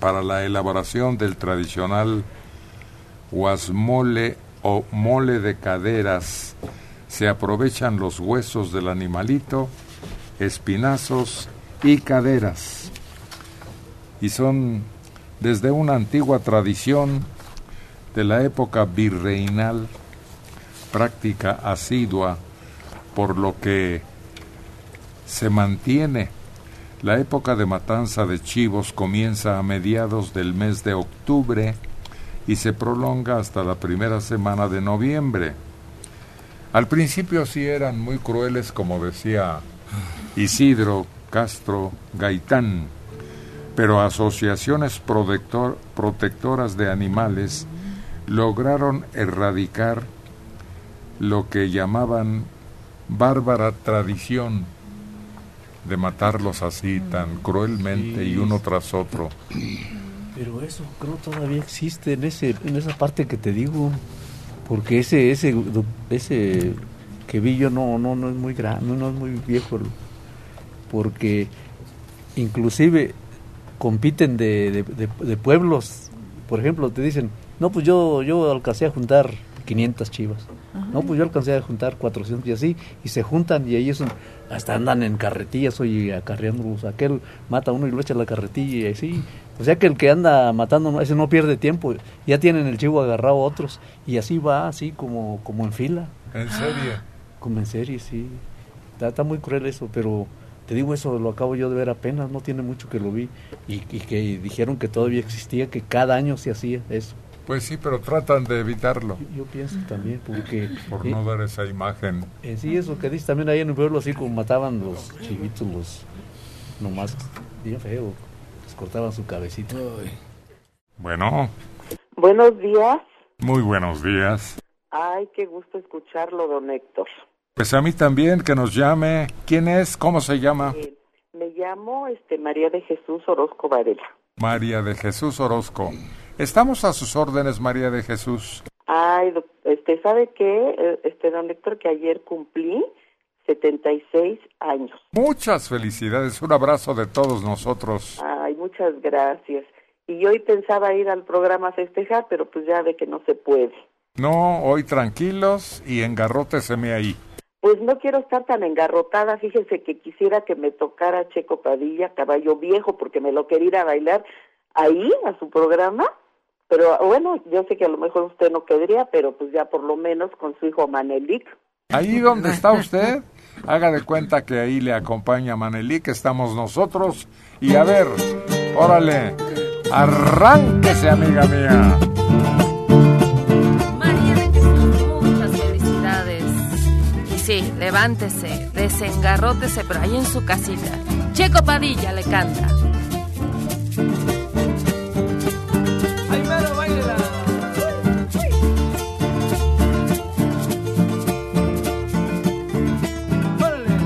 E: para la elaboración del tradicional guasmole o mole de caderas. Se aprovechan los huesos del animalito, espinazos y caderas. Y son desde una antigua tradición de la época virreinal, práctica asidua, por lo que se mantiene. La época de matanza de chivos comienza a mediados del mes de octubre y se prolonga hasta la primera semana de noviembre. Al principio sí eran muy crueles, como decía Isidro Castro Gaitán, pero asociaciones protector- protectoras de animales lograron erradicar lo que llamaban bárbara tradición de matarlos así tan cruelmente y uno tras otro.
F: Pero eso creo todavía existe en ese en esa parte que te digo, porque ese ese ese que vi yo no no no es muy grande, no es muy viejo, porque inclusive compiten de, de, de- de pueblos, por ejemplo, te dicen, no pues yo yo alcancé a juntar 500 chivas. No, pues yo alcancé a juntar 400 y así, y se juntan y ellos hasta andan en carretillas, oye, acarreándolos. Aquel mata a uno y lo echa a la carretilla y así. O sea que el que anda matando, no- ese no pierde tiempo. Ya tienen el chivo agarrado a otros y así va, así como, como en fila.
E: ¿En serio?
F: Como en serie, sí. Está, está muy cruel eso, pero te digo eso, lo acabo yo de ver apenas, no tiene mucho que lo vi. Y, y que dijeron que todavía existía, que cada año se hacía eso.
E: Pues sí, pero tratan de evitarlo.
F: Yo pienso también, porque...
E: Por
F: eh,
E: no dar esa imagen.
F: en sí, eso que dice también ahí en el pueblo, así como mataban los chivitos, los nomás bien feo, les cortaban su cabecita.
E: Bueno,
Q: Buenos días.
E: muy buenos días.
Q: Ay, qué gusto escucharlo, don Héctor.
E: Pues a mí también que nos llame. ¿Quién es? ¿Cómo se llama?
Q: Eh, me llamo este, María de Jesús Orozco Varela.
E: María de Jesús Orozco. Estamos a sus órdenes, María de Jesús.
Q: Ay, este, ¿sabe qué? Eh, Este, don Héctor, que ayer cumplí 76 años.
E: Muchas felicidades. Un abrazo de todos nosotros.
Q: Ay, muchas gracias. Y hoy pensaba ir al programa a festejar, pero pues ya ve que no se puede.
E: No, hoy tranquilos y engarróteseme ahí.
Q: Pues no quiero estar tan engarrotada. Fíjense que quisiera que me tocara Checo Padilla, caballo viejo, porque me lo quería ir a bailar ahí, a su programa. Pero bueno, yo sé que a lo mejor usted no querría, pero pues ya por lo menos con su hijo Manelik.
E: Ahí donde está usted, haga de cuenta que ahí le acompaña Manelí, que estamos nosotros. Y a ver, órale, arránquese, amiga mía.
C: Sí, levántese, desengarrótese, pero ahí en su casita. Checo Padilla le canta.
L: Ay, mero, báilela. Órale.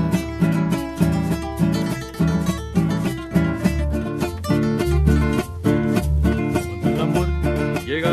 L: Cuando el amor llega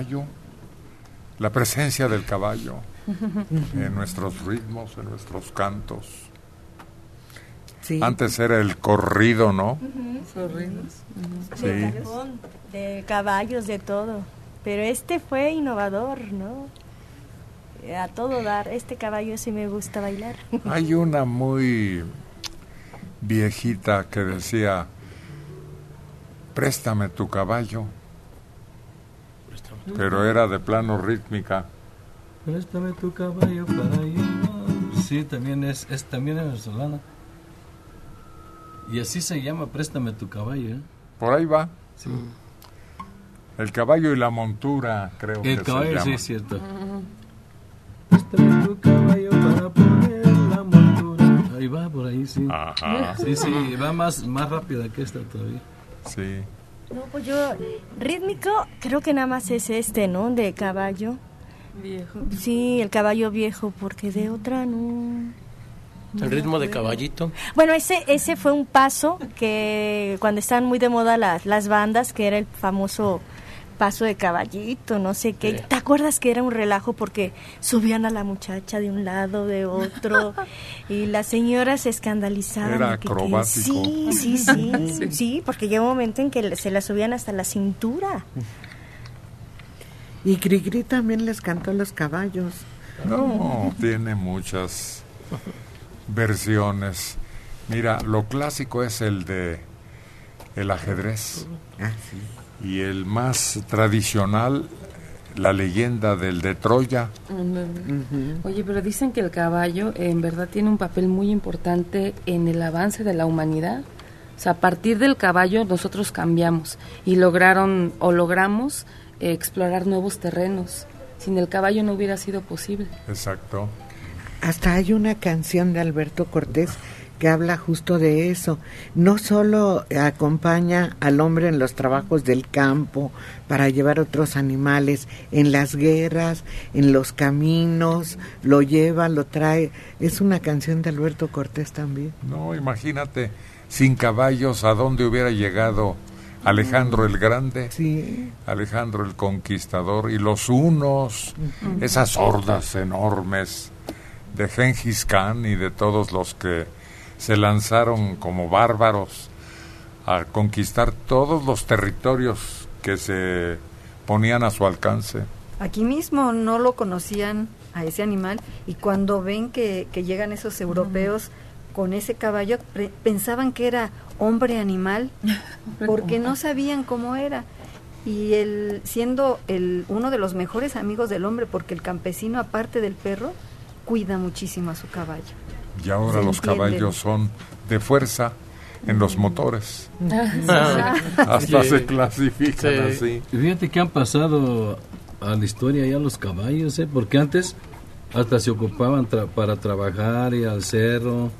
E: caballo, la presencia del caballo en nuestros ritmos, en nuestros cantos. Antes era el corrido, ¿no? Sí.
O: De cajón, de caballos, de todo. Pero este fue innovador, ¿no? A todo dar. Este caballo sí me gusta bailar.
E: Hay una muy viejita que decía, préstame tu caballo, pero era de plano rítmica.
J: Préstame tu caballo para llevar. Sí, también es, es también es venezolana. Y así se llama Préstame tu caballo. ¿eh?
E: Por ahí va. El caballo y la montura, creo que
J: El caballo,
E: se llama.
J: sí, es cierto. Préstame tu caballo para poner la montura. Ahí va, por ahí, sí.
E: Ajá.
J: Sí, sí, va más, más rápida que esta todavía.
E: Sí.
O: No, pues yo, rítmico, creo que nada más es este, ¿no? De caballo.
C: Viejo.
O: Sí, el caballo viejo, porque de otra no.
G: El ritmo de caballito.
O: Bueno, ese, ese fue un paso que cuando estaban muy de moda las, las bandas, que era el famoso paso de caballito, no sé qué.
G: Sí.
O: ¿Te acuerdas que era un relajo porque subían a la muchacha de un lado, de otro, y las señoras se escandalizaban?
E: Era
O: que-
E: acrobático.
O: sí, sí, sí, sí, porque llegó un momento en que se la subían hasta la cintura.
A: Y Grigri también les cantó a los caballos.
E: No, tiene muchas versiones. Mira, lo clásico es el de el ajedrez.
A: Ah,
E: Y el más tradicional, la leyenda del de Troya.
C: Oye, pero dicen que el caballo en verdad tiene un papel muy importante en el avance de la humanidad. O sea, a partir del caballo nosotros cambiamos y lograron o logramos eh, explorar nuevos terrenos. Sin el caballo no hubiera sido posible.
E: Exacto.
A: Hasta hay una canción de Alberto Cortés que habla justo de eso. No solo acompaña al hombre en los trabajos del campo para llevar otros animales, en las guerras, en los caminos, lo lleva, lo trae. Es una canción de Alberto Cortés también.
E: No, imagínate, sin caballos, ¿a dónde hubiera llegado Alejandro el Grande?
A: Sí.
E: Alejandro el Conquistador y los unos, esas hordas enormes de Gengis Khan y de todos los que se lanzaron como bárbaros a conquistar todos los territorios que se ponían a su alcance.
B: Aquí mismo no lo conocían a ese animal y cuando ven que, que llegan esos europeos con ese caballo, pre- pensaban que era hombre animal porque no sabían cómo era. Y él, siendo el, uno de los mejores amigos del hombre, porque el campesino, aparte del perro, cuida muchísimo a su caballo.
E: Y ahora los caballos son de fuerza en los motores.
J: Ah.
E: Hasta
J: Sí.
E: se clasifican
J: Sí.
E: así.
J: Y Fíjate que han pasado a la historia ya los caballos, ¿eh? porque antes hasta se ocupaban tra- para trabajar y al cerro.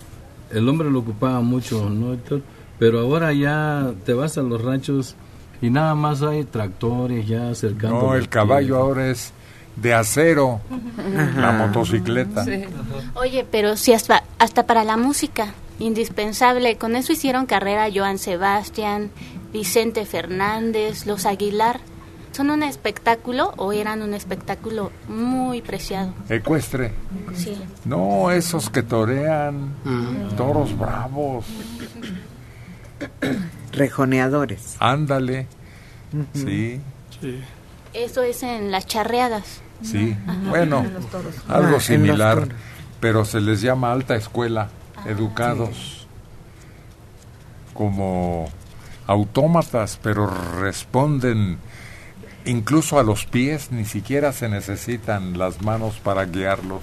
J: El hombre lo ocupaba mucho, ¿no? Héctor? Pero ahora ya te vas a los ranchos y nada más hay tractores ya acercando.
E: No, el caballo ahora es de acero, la motocicleta.
I: Oye, pero si hasta, hasta para la música, indispensable. Con eso hicieron carrera Joan Sebastián, Vicente Fernández, los Aguilar. Son un espectáculo o eran un espectáculo muy preciado.
E: Ecuestre.
I: Sí.
E: No, esos que torean, toros bravos.
A: Rejoneadores.
E: Ándale. Sí,
I: Eso es en las charreadas.
E: sí.
I: Ajá.
E: Bueno.
A: Ah,
E: algo
A: los
E: similar, pero se les llama alta escuela, educados como autómatas, pero responden incluso a los pies, ni siquiera se necesitan las manos para guiarlos.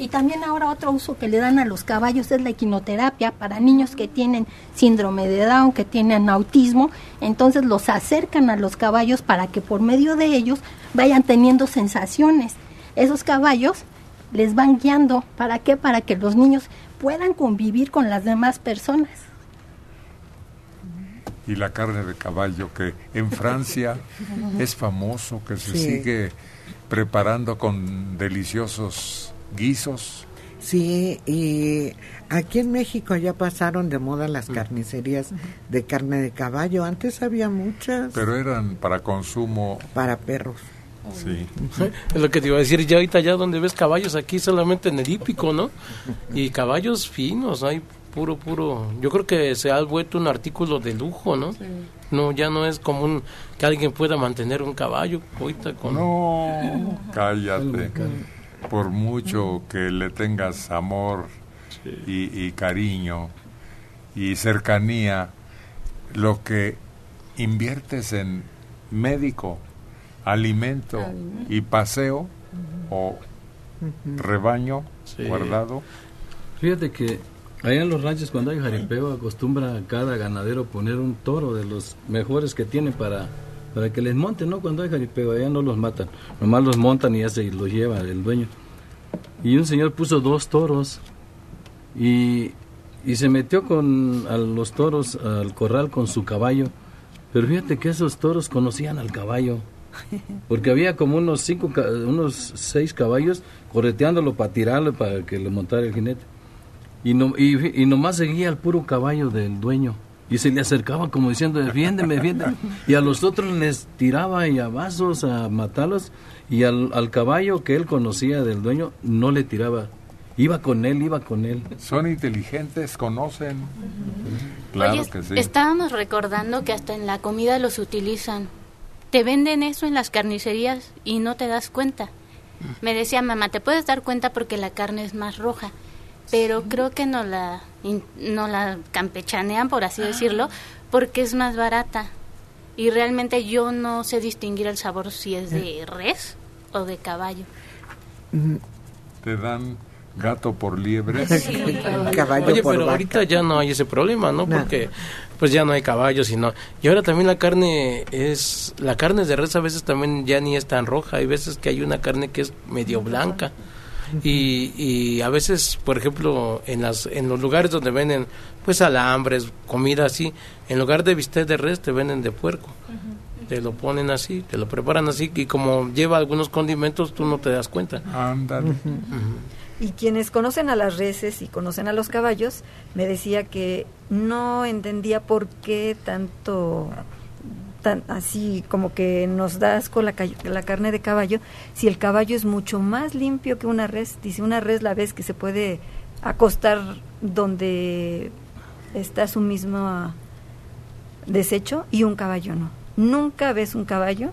H: Y también ahora otro uso que le dan a los caballos es la equinoterapia para niños que tienen síndrome de Down, que tienen autismo. Entonces los acercan a los caballos para que por medio de ellos vayan teniendo sensaciones. Esos caballos les van guiando. ¿Para qué? Para que los niños puedan convivir con las demás personas.
E: Y la carne de caballo que en Francia es famoso, que se
A: Sí.
E: sigue preparando con deliciosos guisos.
A: Sí, y aquí en México ya pasaron de moda las carnicerías de carne de caballo. Antes había muchas
E: Pero eran para consumo.
A: para perros.
E: Sí.
G: Es lo que te iba a decir, ya ahorita ya donde ves caballos aquí solamente en el hípico, ¿no? Y caballos finos, hay puro, puro. Yo creo que se ha vuelto un artículo de lujo, ¿no? No, ya no es común que alguien pueda mantener un caballo ahorita con...
E: No, cállate. Por mucho que le tengas amor y, y cariño y cercanía, lo que inviertes en médico, alimento y paseo o rebaño
J: Sí.
E: guardado,
J: Fíjate que allá en los ranchos cuando hay jaripeo acostumbra cada ganadero poner un toro de los mejores que tiene para, para que les monten, ¿no? Cuando hay jaripeo, allá no los matan, nomás los montan y ya se los lleva el dueño. Y un señor puso dos toros y, y se metió con a los toros al corral con su caballo. Pero fíjate que esos toros conocían al caballo. Porque había como unos cinco, unos seis caballos correteándolo para tirarlo para que le montara el jinete. Y, no, y, y nomás seguía al puro caballo del dueño. Y se le acercaba como diciendo, defiéndeme, defiéndeme. Y a los otros les tiraba y a vasos a matarlos. Y al, al caballo que él conocía del dueño no le tiraba. Iba con él, iba con él.
E: son inteligentes, conocen. Claro
I: Oye,
E: que sí.
I: estábamos recordando que hasta en la comida los utilizan. Te venden eso en las carnicerías y no te das cuenta. Me decía mamá, te puedes dar cuenta porque la carne es más roja, pero creo que no la, in- no la campechanean, por así decirlo, porque es más barata. Y realmente yo no sé distinguir el sabor si es de res o de caballo.
E: Te dan gato por liebre.
G: Oye, pero ahorita ya no hay ese problema, ¿no?
E: No.
G: Porque pues ya no hay caballos y no. Y ahora también la carne es la carne de res a veces también ya ni es tan roja, hay veces que hay una carne que es medio blanca. Y, y a veces, por ejemplo, en las en los lugares donde venden pues alambres, comida así, en lugar de bistec de res te venden de puerco. Te lo ponen así, te lo preparan así y como lleva algunos condimentos tú no te das cuenta.
E: Ándale.
B: Y quienes conocen a las reses y conocen a los caballos, me decía que no entendía por qué tanto, tan así como que nos da asco la, ca- la carne de caballo, si el caballo es mucho más limpio que una res. Dice, una res la ves que se puede acostar donde está su mismo desecho y un caballo no. Nunca ves un caballo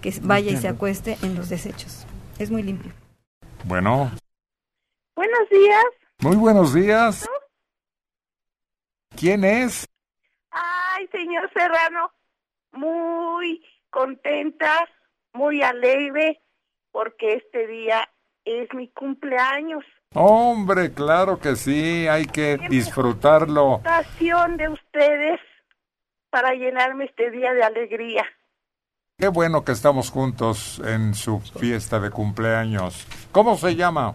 B: que vaya y se acueste en los desechos. Es muy limpio.
E: Bueno,
R: Buenos días.
E: muy buenos días. ¿Quién es?
R: Ay, señor Serrano, muy contenta, muy alegre, porque este día es mi cumpleaños.
E: Hombre, claro que sí, hay que disfrutarlo.
R: Ocasión de ustedes para llenarme este día de alegría.
E: Qué bueno que estamos juntos en su fiesta de cumpleaños. ¿Cómo se llama?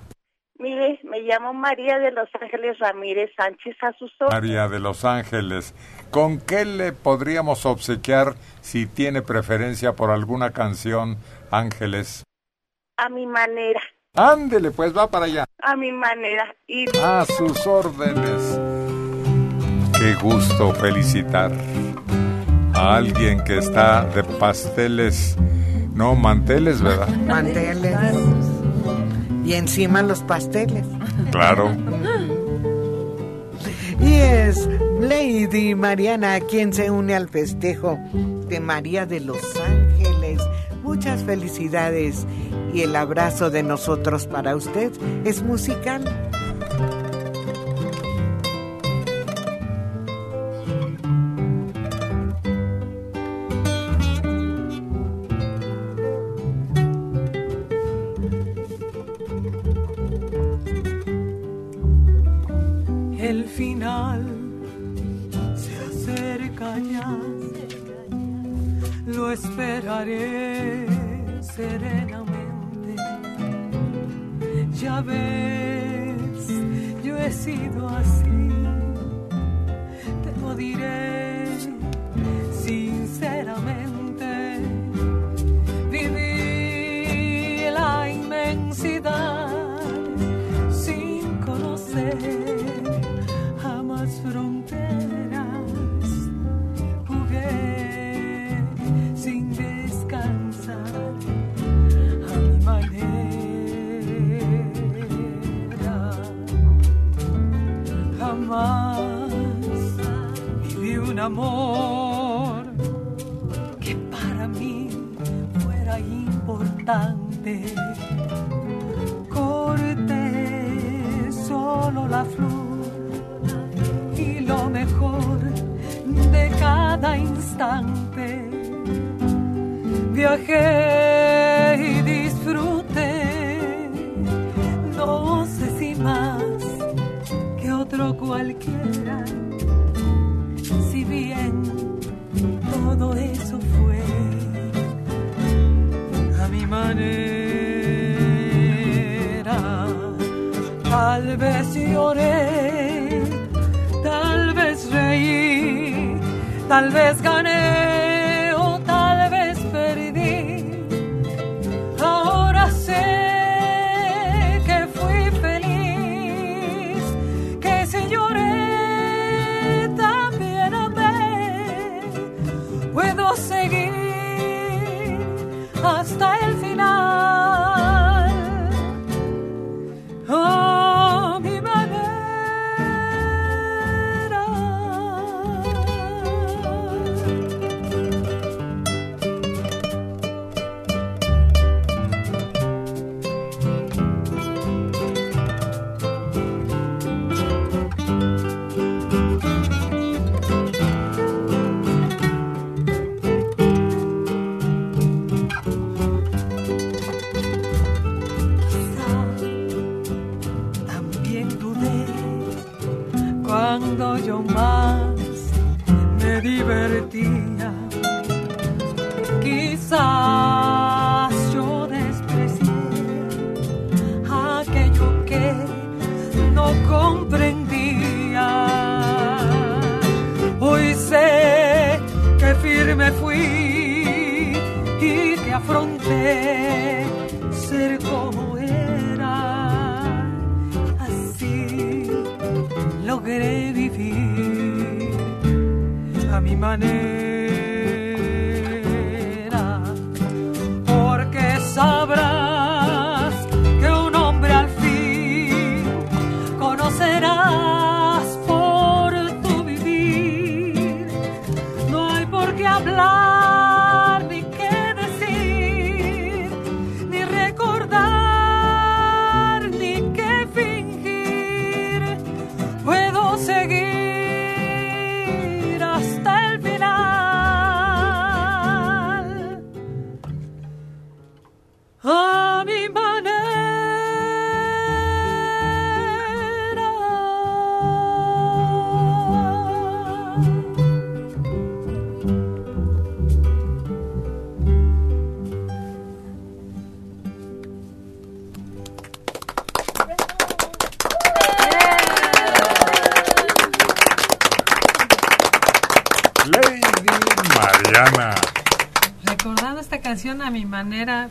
R: Mire, me llamo María de Los Ángeles Ramírez Sánchez a sus.
E: María de Los Ángeles, ¿con qué le podríamos obsequiar si tiene preferencia por alguna canción, Ángeles?
R: A mi manera,
E: Ándele, pues va para allá.
R: a mi manera. Y
E: A sus órdenes. Qué gusto felicitar a alguien que está de pasteles, no manteles, ¿verdad?
A: Manteles. Y encima los pasteles.
E: Claro.
A: Y es Lady Mariana quien se une al festejo de María de los Ángeles. Muchas felicidades y el abrazo de nosotros para usted es musical.
S: Serenamente. Ya ves, yo he sido así, amor que para mí fuera importante. Corté solo la flor y lo mejor de cada instante. Viajé y disfruté, no sé si más que otro cualquiera. Eso fue a mi manera, tal vez lloré, tal vez reí, tal vez gané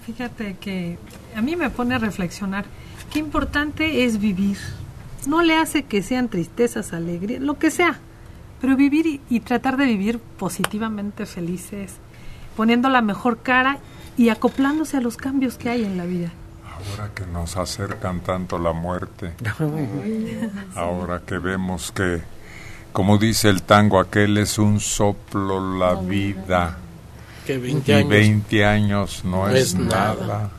S: fíjate que a mí me pone a reflexionar qué importante es vivir. No le hace que sean tristezas, alegrías, lo que sea, pero vivir y, y tratar de vivir positivamente felices, poniendo la mejor cara y acoplándose a los cambios que hay en la vida.
E: Ahora que nos acercan tanto la muerte, ahora que vemos que, como dice el tango, aquel es un soplo la vida.
G: Que 20
E: y
G: años
E: 20 años no, es, nada.
G: nada.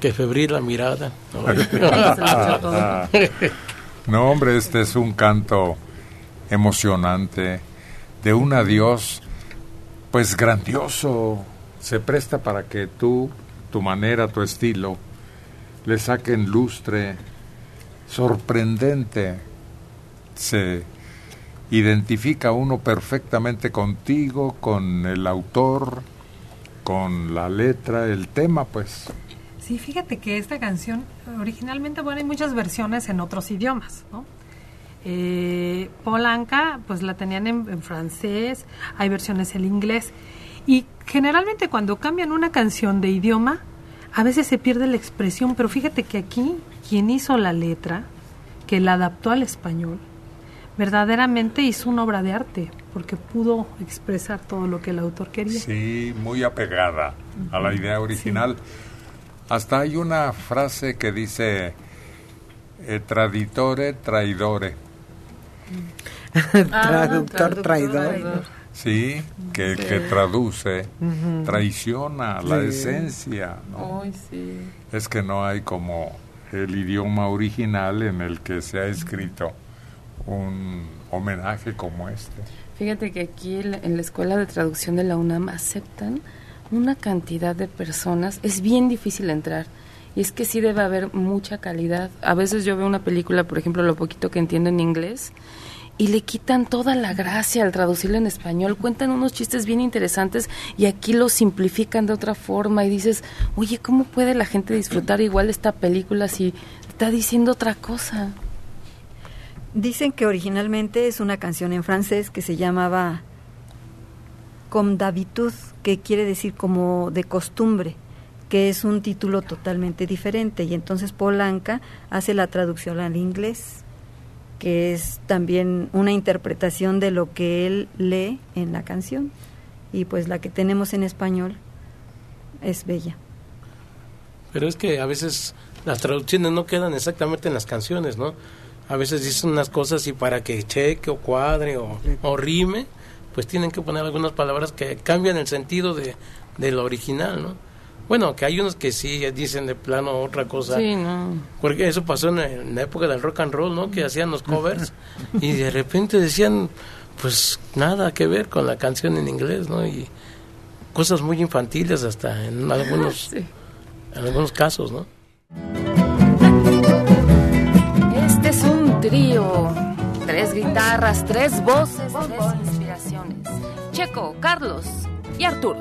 G: Que febril la mirada.
E: No, hombre, este es un canto emocionante de un adiós, pues grandioso. Se presta para que tú, tu manera, tu estilo, le saquen lustre, sorprendente. Se identifica uno perfectamente contigo, con el autor, con la letra, el tema, pues.
S: Sí, fíjate que esta canción originalmente, bueno, hay muchas versiones en otros idiomas, ¿no? Eh, Polanca, pues la tenían en, en francés, hay versiones en inglés. Y generalmente cuando cambian una canción de idioma, a veces se pierde la expresión, pero fíjate que aquí quien hizo la letra, que la adaptó al español, verdaderamente hizo una obra de arte, porque pudo expresar todo lo que el autor quería.
E: Sí, muy apegada a la idea original. Hasta hay una frase que dice eh, traditore, traidore.
A: Traductor, traidor.
E: Sí, que,
A: Sí.
E: que traduce, traiciona la
A: Sí.
E: esencia. ¿no?
C: Ay, sí.
E: Es que no hay como el idioma original en el que se ha escrito un homenaje como este.
C: Fíjate que aquí en la- Escuela de Traducción de la UNAM aceptan una cantidad de personas. Es bien difícil entrar. Y es que sí debe haber mucha calidad. A veces yo veo una película, por ejemplo, lo poquito que entiendo en inglés, y le quitan toda la gracia al traducirlo en español. Cuentan unos chistes bien interesantes y aquí lo simplifican de otra forma y dices, oye, ¿cómo puede la gente disfrutar igual esta película si está diciendo otra cosa?
B: Dicen que originalmente es una canción en francés que se llamaba Comme d'habitude, que quiere decir como de costumbre, que es un título totalmente diferente. Y entonces Polanca hace la traducción al inglés, que es también una interpretación de lo que él lee en la canción. Y pues la que tenemos en español es bella.
G: Pero es que a veces las traducciones no quedan exactamente en las canciones, ¿no? A veces dicen unas cosas y para que cheque o cuadre o, o rime, pues tienen que poner algunas palabras que cambian el sentido de, de lo original, ¿no? Bueno, que hay unos que sí dicen de plano otra cosa.
C: Sí, no.
G: Porque eso pasó en, en la época del rock and roll, ¿no? Que hacían los covers y de repente decían, pues nada que ver con la canción en inglés, ¿no? Y cosas muy infantiles hasta en algunos,
C: Sí.
G: en algunos casos, ¿no?
C: Trío. Tres guitarras, tres voces, tres inspiraciones. Checo, Carlos y Arturo.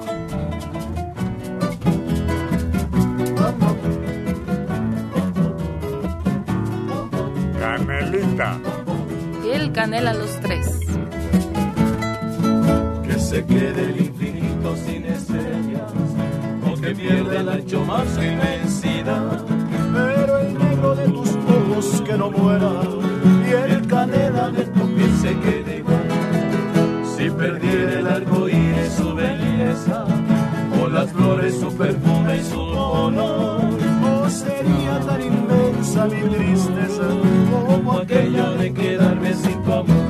E: Canelita.
C: Él canela los tres.
L: que se quede el infinito sin estrellas o que pierda el ancho mar su inmensidad pero el negro de tus que no muera y el canela de tu piel se quede igual. Si perdiera el arco iris su belleza o las flores su perfume y su olor o sería tan inmensa mi tristeza como aquella de quedarme sin tu amor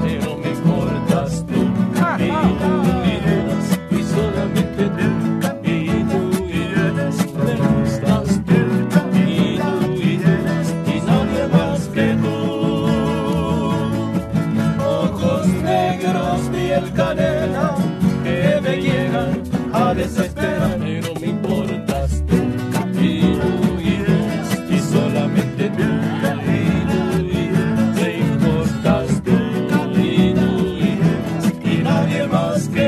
L: desesperar pero me importas tú. Y tú eres y solamente tú. Y tú eres me importas tú. Y tú eres y nadie más que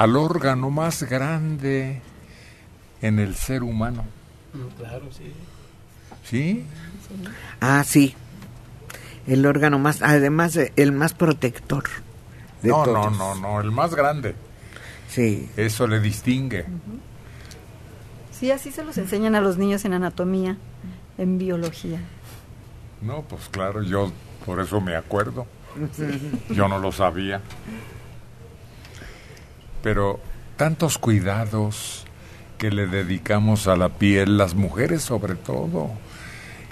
E: al órgano más grande en el ser humano.
G: Claro, sí.
E: ¿Sí?
A: Ah, sí. El órgano más, además, eh, el más protector. De
E: No,
A: todos.
E: no, no, no, el más grande.
A: Sí.
E: Eso le distingue.
B: Sí, así se los enseñan a los niños en anatomía, en biología.
E: No, pues claro, yo por eso me acuerdo. Yo no lo sabía. Pero tantos cuidados que le dedicamos a la piel, las mujeres sobre todo,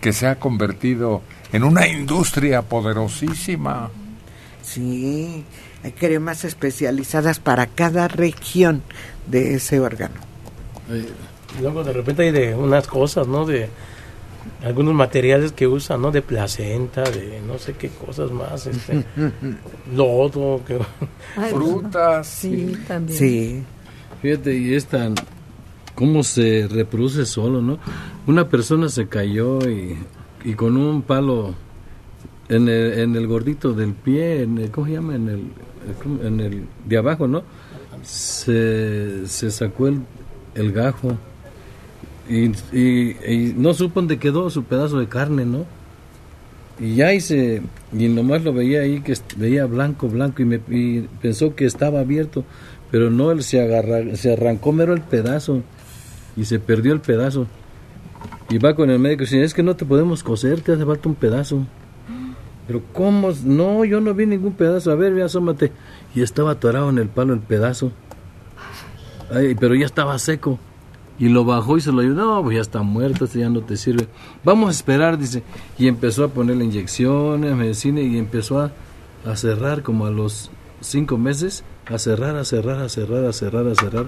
E: que se ha convertido en una industria poderosísima.
A: Sí, hay cremas especializadas para cada región de ese órgano.
G: Luego de repente hay de unas cosas, ¿no? De algunos materiales que usan, ¿no? De placenta, de no sé qué cosas más, este, lodo, que...
E: frutas.
B: Sí, también.
A: Sí.
J: Fíjate, y es tan... ¿Cómo se reproduce solo, no? Una persona se cayó y, y con un palo en el, en el gordito del pie, en el- ¿cómo se llama? En el, en el de abajo, ¿no? Se, se sacó el, el gajo y, y, y no supo dónde quedó su pedazo de carne, ¿no? Y ya hice, y nomás lo veía ahí que veía blanco, blanco, y, me, y pensó que estaba abierto, pero no, él se, agarra, se arrancó mero el pedazo y se perdió el pedazo. Y va con el médico y dice, es que no te podemos coser, te hace falta un pedazo. Pero ¿cómo? No, yo no vi ningún pedazo. A ver, ve, asómate. Y estaba atorado en el palo el pedazo. Ay, pero ya estaba seco. Y lo bajó y se lo ayudó. No, pues ya está muerto, este ya no te sirve. Vamos a esperar, dice. Y empezó a ponerle inyecciones, medicina y empezó a, a cerrar como a los cinco meses. A cerrar, a cerrar, a cerrar, a cerrar, a cerrar.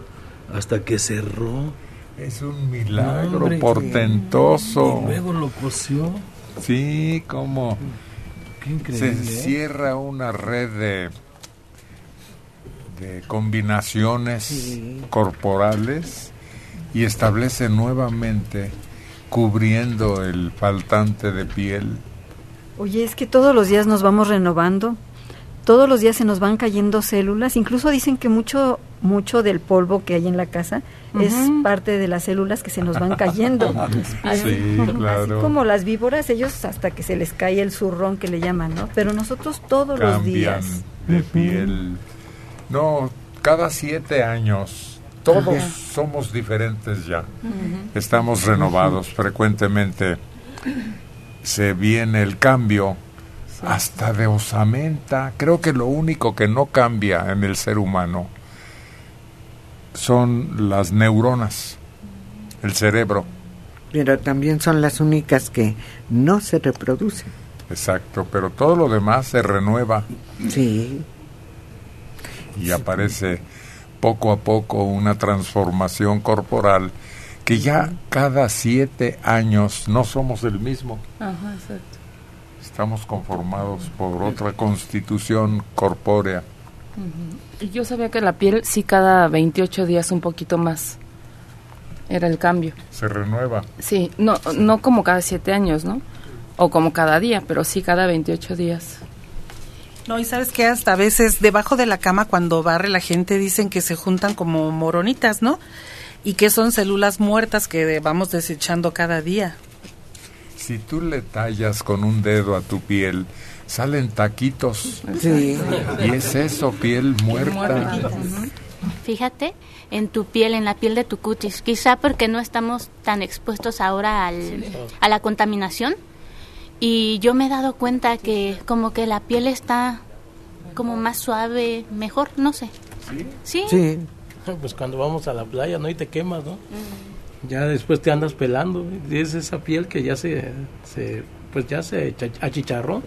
J: Hasta que cerró.
E: Es un milagro
J: hombre,
E: portentoso.
J: Y luego lo cosió.
E: Sí, como
J: Qué increíble.
E: se
J: ¿eh?
E: cierra una red de, de combinaciones
A: Sí.
E: corporales y establece nuevamente cubriendo el faltante de piel.
B: Oye, es que todos los días nos vamos renovando, todos los días se nos van cayendo células, incluso dicen que mucho mucho del polvo que hay en la casa es parte de las células que se nos van cayendo. Así,
E: Sí, claro.
B: así como las víboras, ellos hasta que se les cae el zurrón que le llaman, ¿no? Pero nosotros todos los
E: cambian
B: días.
E: de piel. No, cada siete años todos
B: Ajá.
E: somos diferentes ya. Estamos renovados frecuentemente. Se viene el cambio hasta de osamenta. Creo que lo único que no cambia en el ser humano son las neuronas, el cerebro.
A: Pero también son las únicas que no se reproducen.
E: Exacto, pero todo lo demás se renueva.
A: Sí.
E: Y aparece poco a poco una transformación corporal que ya cada siete años no somos el mismo.
C: Ajá, exacto.
E: Estamos conformados por otra constitución corpórea.
C: Y yo sabía que la piel sí cada 28 días un poquito más. Era el cambio.
E: Se renueva.
C: Sí, no, no como cada siete años, ¿no? O como cada día, pero sí cada 28 días.
T: No, y sabes que hasta a veces debajo de la cama cuando barre la gente dicen que se juntan como moronitas, ¿no? Y que son células muertas que vamos desechando cada día.
E: Si tú le tallas con un dedo a tu piel, salen taquitos.
A: Sí.
E: Y es eso, piel muerta.
I: Fíjate en tu piel, en la piel de tu cutis. Quizá porque no estamos tan expuestos ahora al, a la contaminación. Y yo me he dado cuenta que como que la piel está como más suave, mejor, no sé. Sí.
A: Sí.
G: Pues cuando vamos a la playa, ¿no? Y te quemas, ¿no? Ya después te andas pelando. Y es esa piel que ya se, se pues ya se cha- achicharró.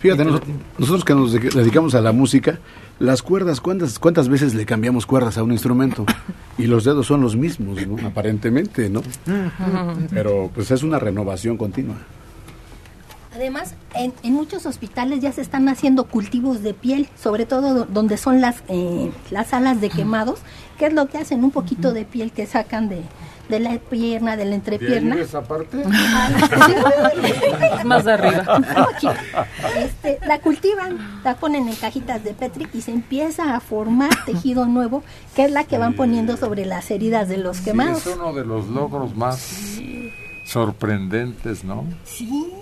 N: Fíjate, nos- nosotros que nos de- dedicamos a la música, las cuerdas, ¿cuántas, ¿cuántas veces le cambiamos cuerdas a un instrumento? Y los dedos son los mismos, ¿no? Aparentemente, ¿no? Pero pues es una renovación continua.
H: Además, en, en muchos hospitales ya se están haciendo cultivos de piel, sobre todo do- donde son las, eh, las salas de quemados, que es lo que hacen, un poquito de piel que sacan de, de la pierna, de la entrepierna.
E: esa parte?
C: Más arriba.
H: Este, la cultivan, la ponen en cajitas de Petri y se empieza a formar tejido nuevo, que es la que van poniendo sobre las heridas de los
E: Sí,
H: quemados.
E: es uno de los logros más sorprendentes, ¿no?
H: Sí,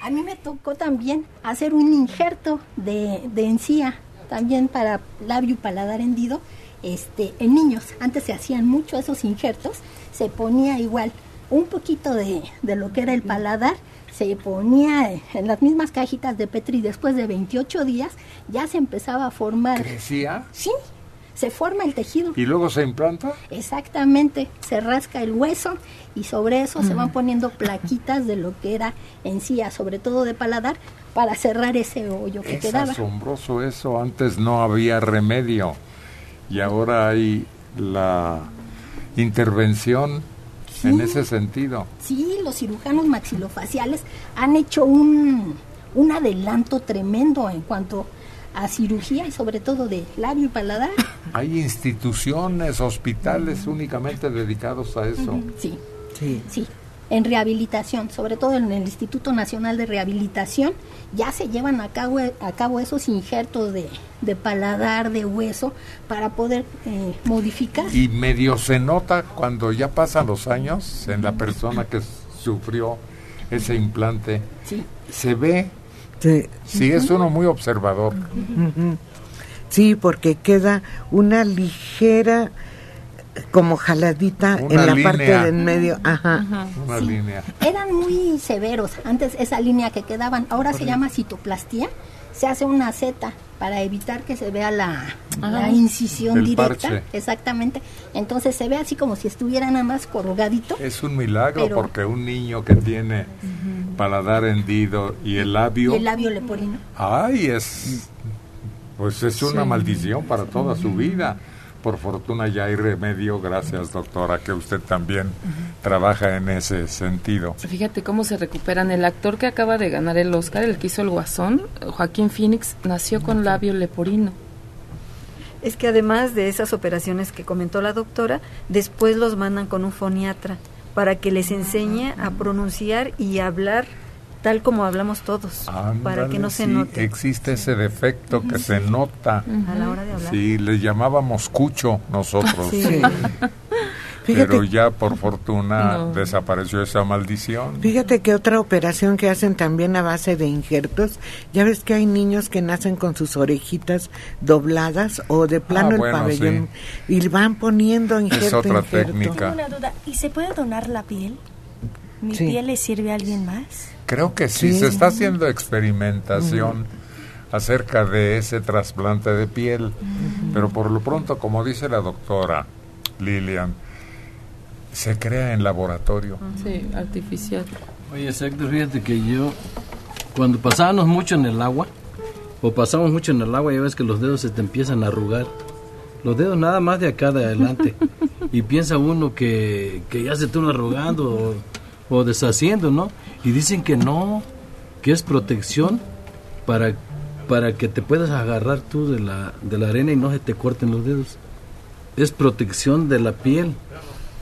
H: a mí me tocó también hacer un injerto de, de encía, también para labio y paladar hendido, este, en niños. Antes se hacían mucho esos injertos, se ponía igual un poquito de, de lo que era el paladar, se ponía en las mismas cajitas de Petri después de 28 días, ya se empezaba a formar.
E: ¿Crecía?
H: Sí, se forma el tejido.
E: ¿Y luego se implanta?
H: Exactamente, se rasca el hueso y sobre eso se van poniendo plaquitas de lo que era encía, sobre todo de paladar, para cerrar ese hoyo que
E: Es
H: quedaba.
E: asombroso eso. Antes no había remedio y ahora hay la intervención en ese sentido.
H: Sí, los cirujanos maxilofaciales han hecho un, un adelanto tremendo en cuanto a cirugía y sobre todo de labio y paladar.
E: Hay instituciones, hospitales únicamente dedicados a eso.
H: Ujú, Sí, sí. En rehabilitación, sobre todo en el Instituto Nacional de Rehabilitación, ya se llevan a cabo, a cabo esos injertos de, de paladar, de hueso, para poder eh, modificar.
E: Y medio se nota cuando ya pasan los años en la persona que sufrió ese implante.
H: Sí.
E: Se ve.
A: Sí.
E: Sí, es uno muy observador.
A: Sí, porque queda una ligera como jaladita
E: Una
A: en la
E: línea.
A: parte del medio. Ajá.
E: Una
H: Sí.
E: línea.
H: Eran muy severos antes esa línea que quedaban, ahora se llama citoplastía, se hace una Z para evitar que se vea la, la incisión
E: El
H: directa,
E: parche.
H: exactamente, entonces se ve así como si estuviera nada más corrugadito.
E: Es un milagro
H: Pero-
E: porque un niño que tiene paladar hendido y el labio,
H: Y el labio leporino.
E: ay, es pues es una
C: Sí.
E: maldición para toda su vida. Por fortuna ya hay remedio, gracias doctora, que usted también trabaja en ese sentido.
C: Fíjate cómo se recuperan. El actor que acaba de ganar el Oscar, el que hizo el Guasón, Joaquín Phoenix, nació con labio leporino.
B: Es que además de esas operaciones que comentó la doctora, después los mandan con un foniatra para que les enseñe a pronunciar y hablar tal como hablamos todos, para que no se
E: sí,
B: note
E: Existe ese defecto que se nota.
B: a la hora de hablar.
E: Sí, le llamábamos cucho nosotros.
A: Sí.
E: Pero
A: Fíjate-
E: ya por fortuna
A: No.
E: desapareció esa maldición.
A: Fíjate que otra operación que hacen también a base de injertos, ya ves que hay niños que nacen con sus orejitas dobladas o de plano
E: Ah,
A: el
E: bueno,
A: pabellón y van poniendo injerto.
E: otra
A: injerto.
E: técnica.
O: Tengo una duda. ¿Y se puede donar la piel? ¿Mi
A: Sí.
O: piel le sirve a alguien más?
E: Creo que sí,
A: Sí.
E: se está haciendo experimentación acerca de ese trasplante de piel, pero por lo pronto, como dice la doctora Lilian, se crea en laboratorio.
C: Sí, artificial.
J: Oye, exacto, fíjate que yo, cuando pasábamos mucho en el agua, o pasamos mucho en el agua, ya ves que los dedos se te empiezan a arrugar. Los dedos nada más de acá de adelante. y piensa uno que, que ya se están arrugando o, deshaciendo, ¿no? Y dicen que no, que es protección para, para que te puedas agarrar tú de la, de la arena y no se te corten los dedos. Es protección de la piel.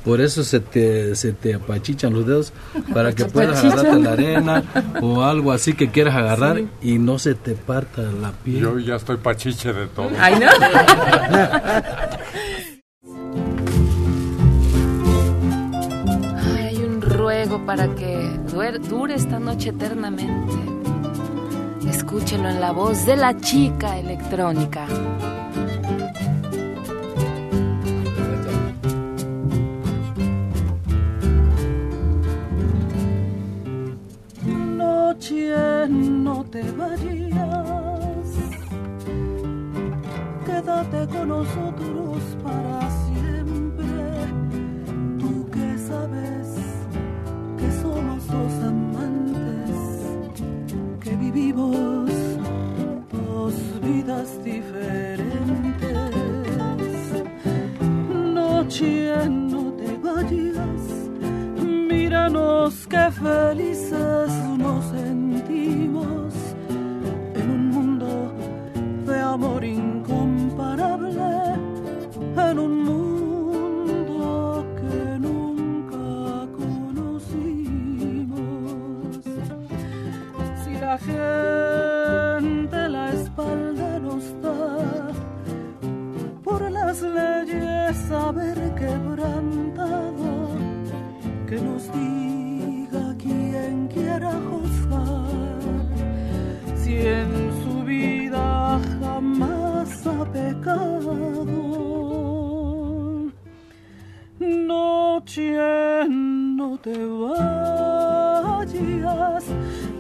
J: Por eso se te, se te apachichan los dedos para que puedas agarrarte la arena o algo así que quieras agarrar y no se te parta la piel.
E: Yo ya estoy pachiche de todo.
C: Ay, no. para que dure esta noche eternamente. Escúchelo en la voz de la chica electrónica.
S: Noche, no te vayas, quédate con nosotros para siempre. Tú que sabes dos amantes, que vivimos dos vidas diferentes. Noche, no te vayas. Míranos qué felices No te vayas,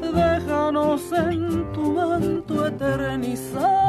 S: déjanos en tu manto eternizarnos.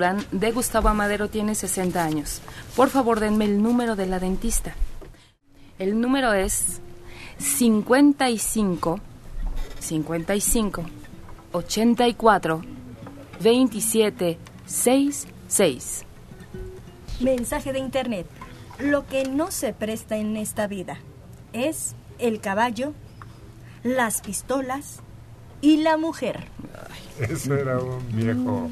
C: Durán de Gustavo Amadero tiene 60 años. Por favor, denme el número de la dentista. El número es 55 55 84 27 66.
O: Mensaje de internet. Lo que no se presta en esta vida es el caballo, las pistolas, y la mujer.
E: Eso era un viejo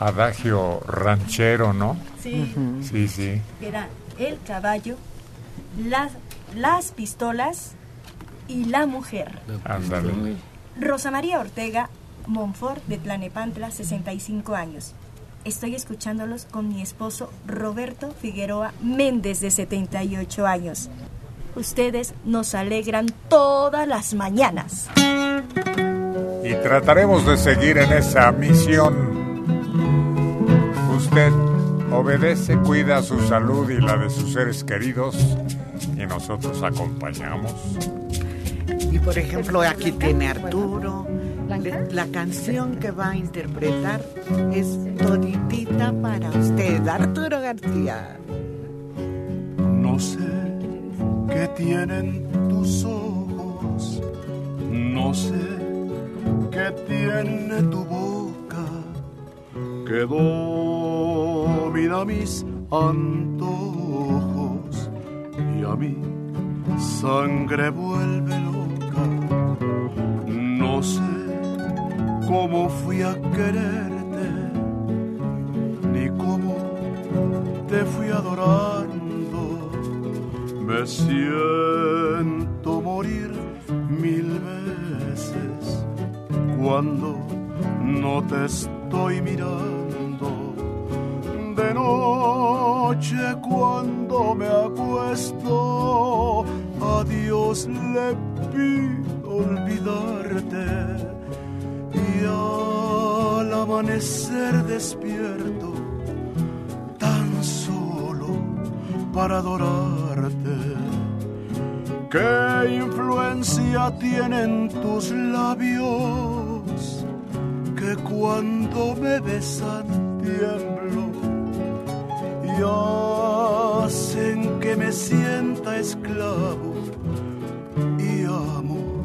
E: adagio ranchero, ¿no?
O: Sí.
E: Sí, sí.
O: Era el caballo, las, las pistolas y la mujer.
E: Ándale.
O: Rosa María Ortega Monfort de Tlanepantla, 65 años. Estoy escuchándolos con mi esposo Roberto Figueroa Méndez de 78 años. Ustedes nos alegran todas las mañanas.
E: Y trataremos de seguir en esa misión. Usted obedece, cuida su salud y la de sus seres queridos y nosotros acompañamos.
A: Y por ejemplo, aquí tiene Arturo. La canción que va a interpretar es toditita para usted, Arturo García.
M: No sé qué tienen tus ojos, no sé qué tiene tu boca, que domina mis antojos y a mi sangre vuelve loca. No sé cómo fui a quererte, ni cómo te fui adorando. Me siento morir mil veces cuando no te estoy mirando. De noche cuando me acuesto, a Dios le pido olvidarte y al amanecer despierto tan solo para adorarte. ¿Qué influencia tienen tus labios que cuando me besan tiemblo y hacen que me sienta esclavo y amo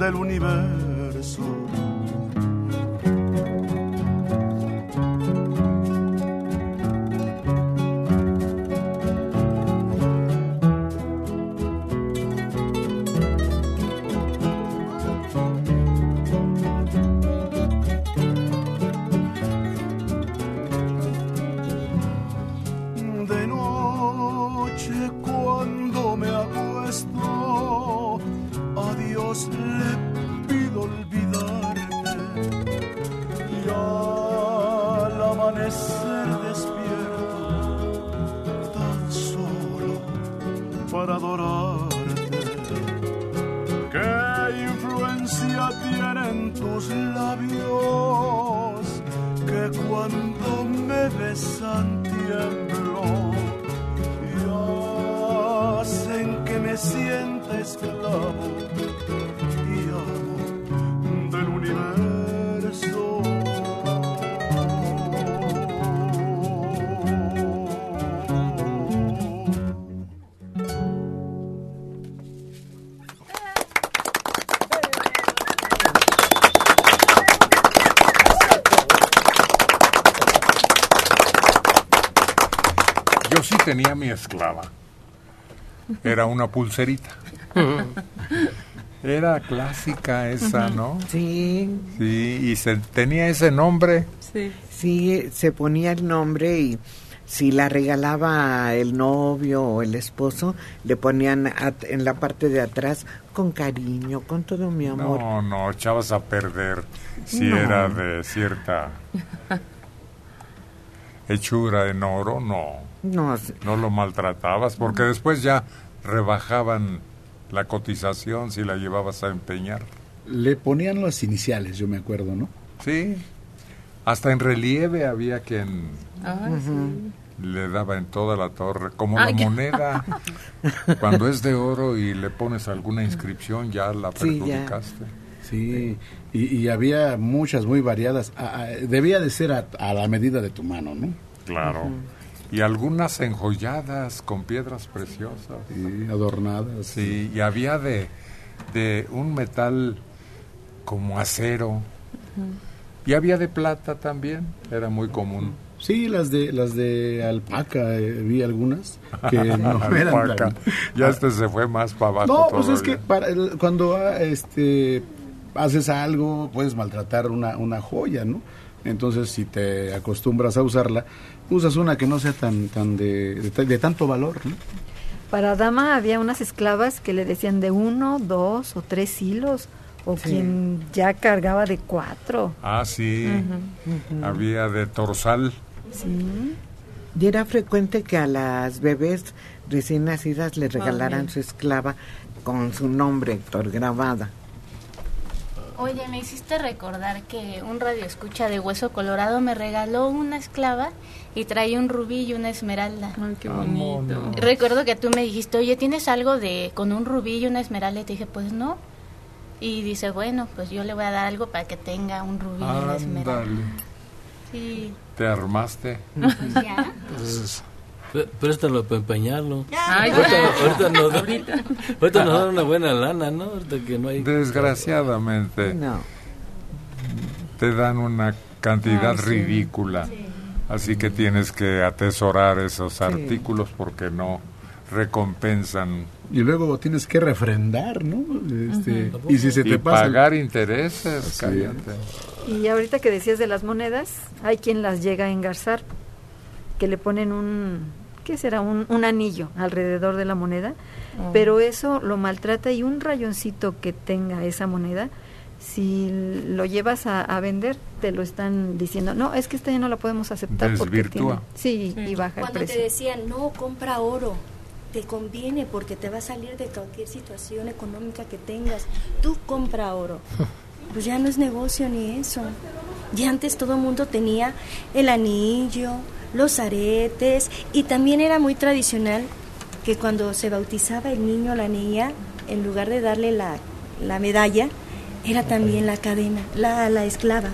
M: del universo?
E: Era una pulserita. Era clásica esa, ¿no?
A: Sí.
E: Sí, y se tenía ese nombre.
A: Sí. Sí, se ponía el nombre y si la regalaba el novio o el esposo, le ponían at- en la parte de atrás con cariño, con todo mi amor.
E: No, no, echabas a perder si
A: No.
E: era de cierta hechura en oro, no.
A: No,
E: No lo maltratabas, porque después ya rebajaban la cotización si la llevabas a empeñar.
N: Le ponían las iniciales, yo me acuerdo, ¿no?
E: Sí. Hasta en relieve había quien
C: Ah, sí.
E: le daba en toda la torre, como
C: Ay,
E: la
C: qué-
E: moneda. Cuando es de oro y le pones alguna inscripción, ya la
N: Sí, ya.
E: perjudicaste.
N: Sí, y, y había muchas muy variadas. A- a- debía de ser a, a la medida de tu mano, ¿no?
E: Claro. Y algunas enjolladas con piedras preciosas.
N: Sí, adornadas.
E: Sí, y había de, de un metal como acero. Y había de plata también, era muy común.
N: Sí, las de las de alpaca, eh, vi algunas que no eran
E: Alpaca.
N: tan-
E: Ya este se fue más para abajo.
N: No, pues es que para el- cuando ah, este haces algo, puedes maltratar una, una joya, ¿no? Entonces, si te acostumbras a usarla, usas una que no sea tan, tan de, de, de tanto valor, ¿no?
B: Para dama había unas esclavas que le decían de uno, dos o tres hilos, o
A: Sí.
B: quien ya cargaba de cuatro.
E: Ah, sí. Había de torsal.
B: Sí.
A: Y era frecuente que a las bebés recién nacidas le regalaran su esclava con su nombre, Héctor, grabada.
I: Oye, me hiciste recordar que un radio escucha de Hueso Colorado me regaló una esclava y traía un rubí y una esmeralda.
C: Ay, qué bonito.
I: Recuerdo que tú me dijiste, oye, ¿tienes algo de con un rubí y una esmeralda? Y te dije, pues no. Y dice, bueno, pues yo le voy a dar algo para que tenga un rubí y una esmeralda. Sí.
E: Te armaste.
I: Ya.
J: Pues, Préstalo para empeñarlo.
C: Ay,
J: ahorita, ahorita nos,
C: Ahorita.
J: ahorita nos dan una buena lana, ¿no? Ahorita que no hay.
E: Desgraciadamente.
A: No.
E: Te dan una cantidad
J: Ay, sí.
E: ridícula. Así que tienes que atesorar esos artículos porque no recompensan.
N: Y luego tienes que refrendar, ¿no? Este. Y si se te
E: Y
N: pasa...
E: pagar intereses, cállate.
B: Y ahorita que decías de las monedas, hay quien las llega a engarzar, que le ponen un, ¿qué será? Un, un anillo alrededor de la moneda,
C: Oh.
B: pero eso lo maltrata y un rayoncito que tenga esa moneda, si lo llevas a, a vender, te lo están diciendo, no, es que esta ya no la podemos aceptar. porque
E: Desvirtúa.
B: tiene-". Sí, y baja el
O: Cuando te
B: precio.
O: decían, no, compra oro, te conviene porque te va a salir de cualquier situación económica que tengas. Tú compra oro. Pues ya no es negocio ni eso. Y antes todo el mundo tenía el anillo, los aretes y también era muy tradicional que cuando se bautizaba el niño o la niña, en lugar de darle la, la medalla, era también la cadena, la, la esclava.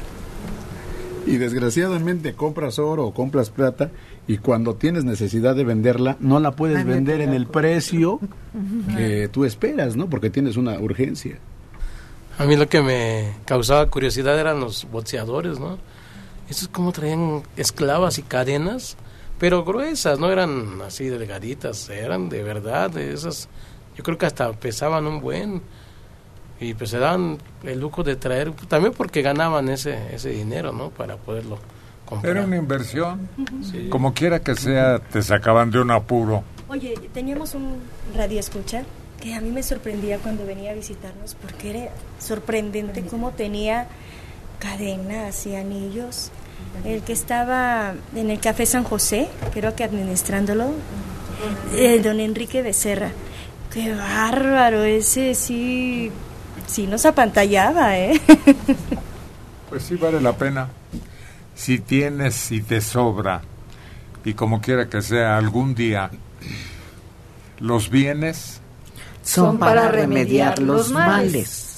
N: Y desgraciadamente compras oro o compras plata y cuando tienes necesidad de venderla, no la puedes vender en el precio que tú esperas, ¿no? Porque tienes una urgencia.
G: A mí lo que me causaba curiosidad eran los boxeadores, ¿no? Estos como traían esclavas y cadenas, pero gruesas, no eran así delgaditas, eran de verdad, de esas, yo creo que hasta pesaban un buen, y pues se daban el lujo de traer, también porque ganaban ese, ese dinero, ¿no? Para poderlo comprar.
E: Era una inversión.
G: Sí.
E: Como quiera que sea, te sacaban de un apuro.
O: Oye, teníamos un radio escucha que a mí me sorprendía cuando venía a visitarnos porque era sorprendente cómo tenía cadenas y anillos. El que estaba en el Café San José, creo que administrándolo, eh, don Enrique Becerra. Qué bárbaro, ese sí, sí nos apantallaba, ¿eh?
E: Pues sí vale la pena. Si tienes, si te sobra, y como quiera que sea, algún día, los bienes
A: Son para remediar los males.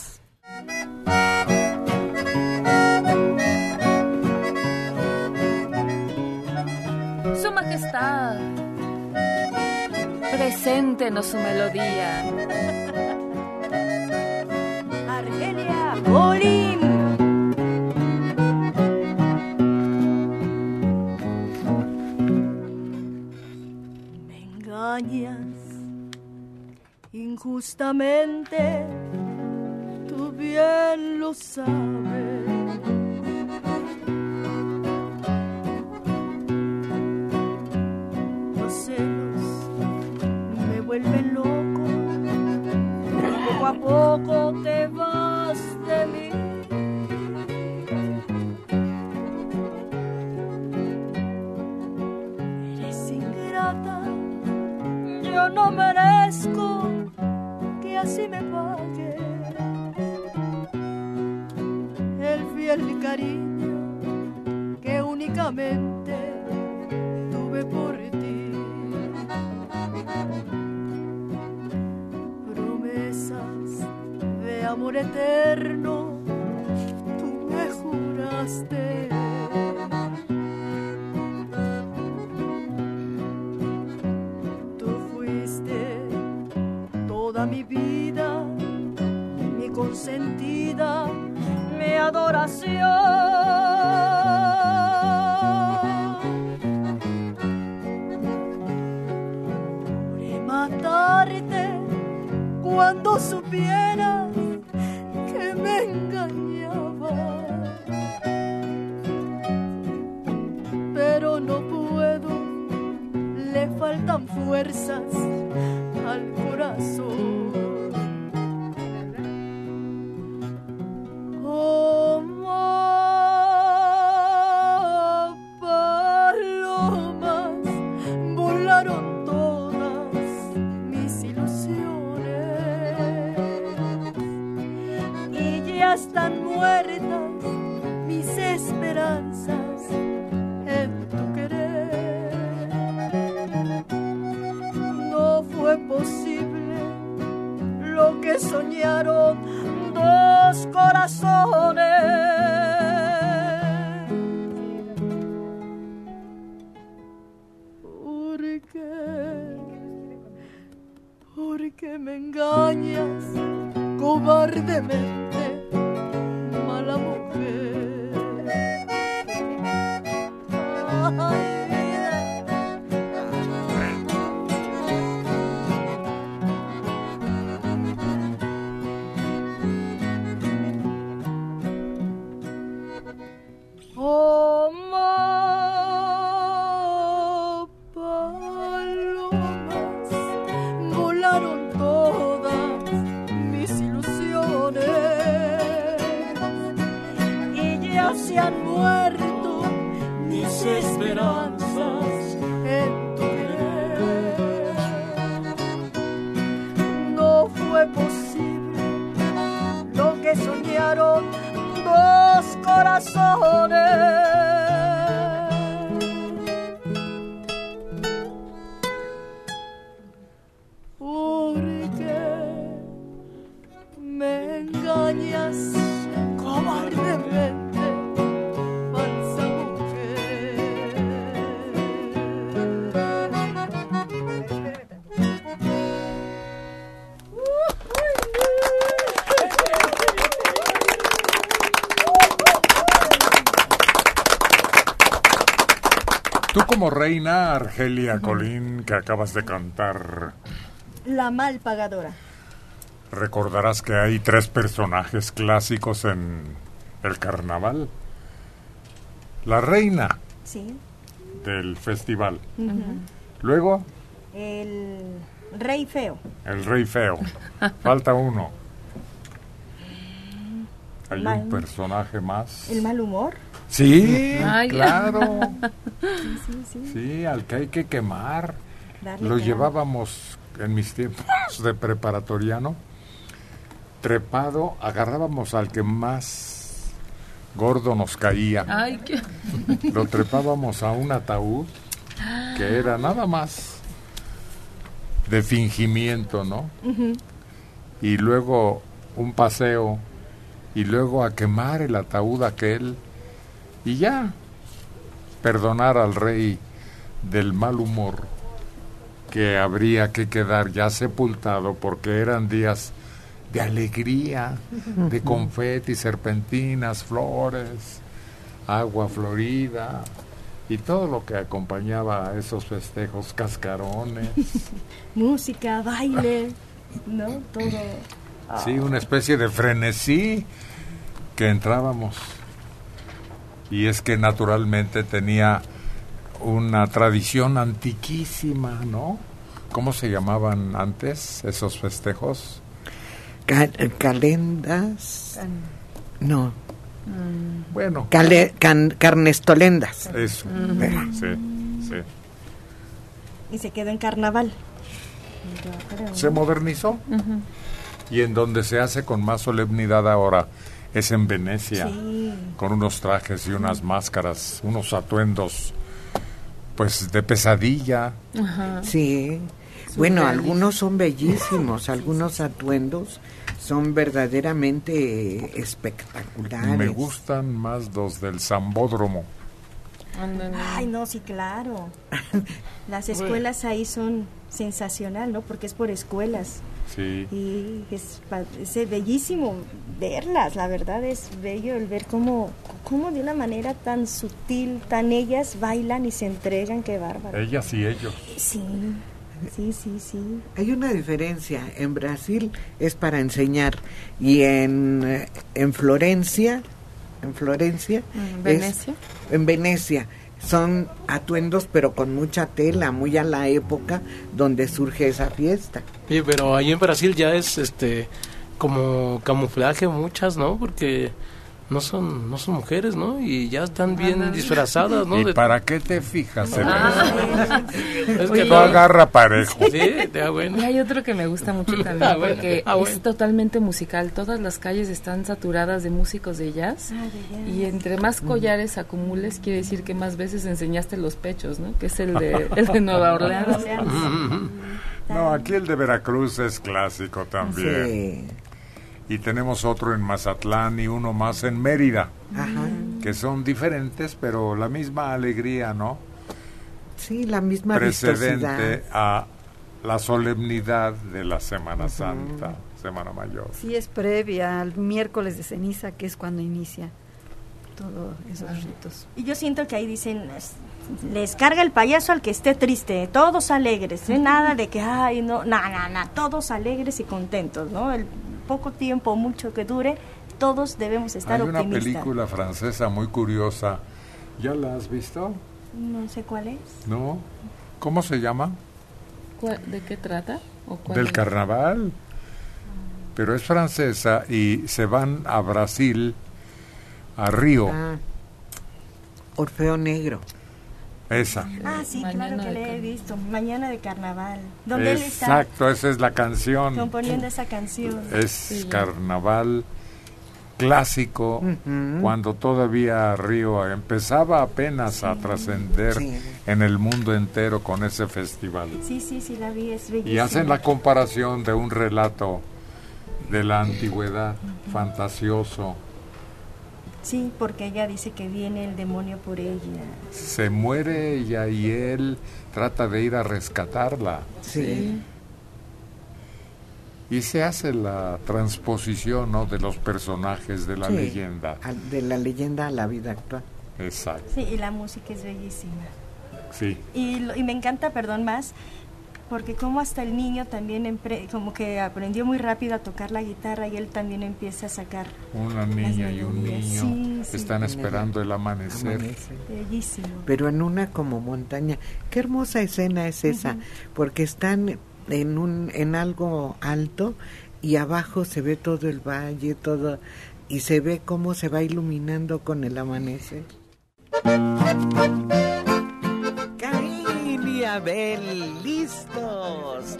C: Su melodía.
O: Argelia Bolín.
D: Me engañas injustamente, tú bien lo sabes. Poco te vas de mí. Eres ingrata, yo no merezco que así me pagues el fiel cariño que únicamente tuve por eterno, tú me juraste. Tú fuiste toda mi vida, mi consentida, mi adoración. Juré engañaba. Pero no puedo, le faltan fuerzas al corazón. Dos corazones. ¿Por qué? ¿Por qué me engañas cobardemente, se han muerto mis esperanzas en tu querer. No fue posible lo que soñaron dos corazones.
E: Argelia Colín, que acabas de cantar,
O: La mal pagadora.
E: recordarás que hay tres personajes clásicos en el carnaval. La reina
O: Sí.
E: del festival. Luego,
O: El rey feo.
E: el rey feo. Falta uno. Hay
O: Mal-
E: un personaje más.
O: El mal humor.
E: Sí,
O: Ay.
E: claro.
O: Sí, sí, sí.
E: Sí, al que hay que quemar. Lo llevábamos en mis tiempos de preparatoriano. Trepado, agarrábamos al que más gordo nos caía.
C: Ay, qué...
E: Lo trepábamos a un ataúd que era nada más de fingimiento, ¿no? Y luego un paseo y luego a quemar el ataúd aquel y ya perdonar al rey del mal humor que habría que quedar ya sepultado porque eran días de alegría, de confeti, serpentinas, flores, agua florida y todo lo que acompañaba a esos festejos, cascarones.
O: Música, baile, ¿no? Todo.
E: Sí, una especie de frenesí que entrábamos. Y es que naturalmente tenía una tradición antiquísima, ¿no? ¿Cómo se llamaban antes esos festejos?
A: Ca- calendas. No.
E: Bueno.
A: Cale- can- carnestolendas.
E: Eso.
A: Ujú.
E: Sí, sí.
O: Y se quedó en carnaval. Yo creo.
E: Se modernizó. Y en donde se hace con más solemnidad ahora es en Venecia,
O: Sí.
E: con unos trajes y unas máscaras, unos atuendos, pues de pesadilla.
A: Sí. Bueno, algunos son bellísimos, algunos atuendos son verdaderamente espectaculares.
E: Me gustan más los del Zambódromo.
O: Ay, no, sí, claro. Las escuelas ahí son sensacional, ¿no? Porque es por escuelas.
E: Sí.
O: Y es, es bellísimo verlas, la verdad es bello el ver cómo, cómo de una manera tan sutil, tan ellas bailan y se entregan, qué bárbaro.
E: Ellas y ellos.
O: Sí, sí, sí, sí.
A: Hay una diferencia. En Brasil es para enseñar y en, eh, en Florencia, en Florencia,
C: ¿En
A: es-
C: Venecia?
A: en Venecia son atuendos pero con mucha tela, muy a la época donde surge esa fiesta.
G: Sí, pero ahí en Brasil ya es este como camuflaje muchas, ¿no? Porque no son no son mujeres, ¿no? Y ya están bien disfrazadas, ¿no?
E: ¿Y
G: De-
E: para qué te fijas en
G: Ah.
E: eso?
G: Es que
E: no agarra parejo.
G: Sí, ya bueno.
C: Y hay otro que me gusta mucho también
G: Ah, bueno.
C: porque
G: Ah, bueno.
C: es totalmente musical. Todas las calles están saturadas de músicos de jazz
O: Ah, de jazz.
C: y entre más collares acumules quiere decir que más veces enseñaste los pechos, ¿no? Que es el de, el de Nueva Orleans.
E: No, aquí el de Veracruz es clásico también. Y tenemos otro en Mazatlán y uno más en Mérida,
A: Ajá.
E: que son diferentes, pero la misma alegría, ¿no?
A: Sí, la misma
E: Precedente
A: vistosidad.
E: a la solemnidad de la Semana Santa, Semana Mayor.
B: Sí, es previa al miércoles de ceniza, que es cuando inicia todos esos ritos.
O: Y yo siento que ahí dicen, es- les carga el payaso al que esté triste, todos alegres, ¿eh? nada de que, ay, no, nada, nada, na, todos alegres y contentos, ¿no? El poco tiempo, mucho que dure, todos debemos estar
E: Hay una
O: optimistas.
E: película francesa muy curiosa. ¿Ya la has visto?
O: No sé cuál es.
E: ¿No? ¿Cómo se llama?
C: ¿Cuál- ¿De qué trata? ¿O cuál
E: Del
C: es?
E: carnaval. Pero es francesa y se van a Brasil, a Río.
A: Ah, Orfeo Negro.
E: Esa.
O: Ah, sí, claro
C: Mañana
O: que
C: de
O: le he visto, Mañana de Carnaval, él está
E: Exacto, esa es la canción.
O: componiendo esa canción.
E: Es carnaval clásico, cuando todavía Río empezaba apenas a trascender
O: Sí.
E: en el mundo entero con ese festival.
O: Sí, sí, sí, la vi, es bellísima.
E: Y hacen la comparación de un relato de la antigüedad fantasioso.
O: Sí, porque ella dice que viene el demonio por ella.
E: Se muere ella y él trata de ir a rescatarla.
A: Sí.
E: Y se hace la transposición ¿no? de los personajes de la
A: Sí,
E: leyenda.
A: al- De la leyenda a la vida actual.
E: Exacto.
O: Sí, y la música es bellísima.
E: Sí.
O: Y me encanta, perdón, más, porque como hasta el niño también empre- como que aprendió muy rápido a tocar la guitarra y él también empieza a sacar.
E: Una niña y un niño
O: Sí, sí.
E: están esperando el amanecer.
A: Amanece.
O: Bellísimo.
A: Pero en una como montaña. Qué hermosa escena es esa, porque están en un en algo alto y abajo se ve todo el valle, todo y se ve cómo se va iluminando con el amanecer. Caín y Abel, listos.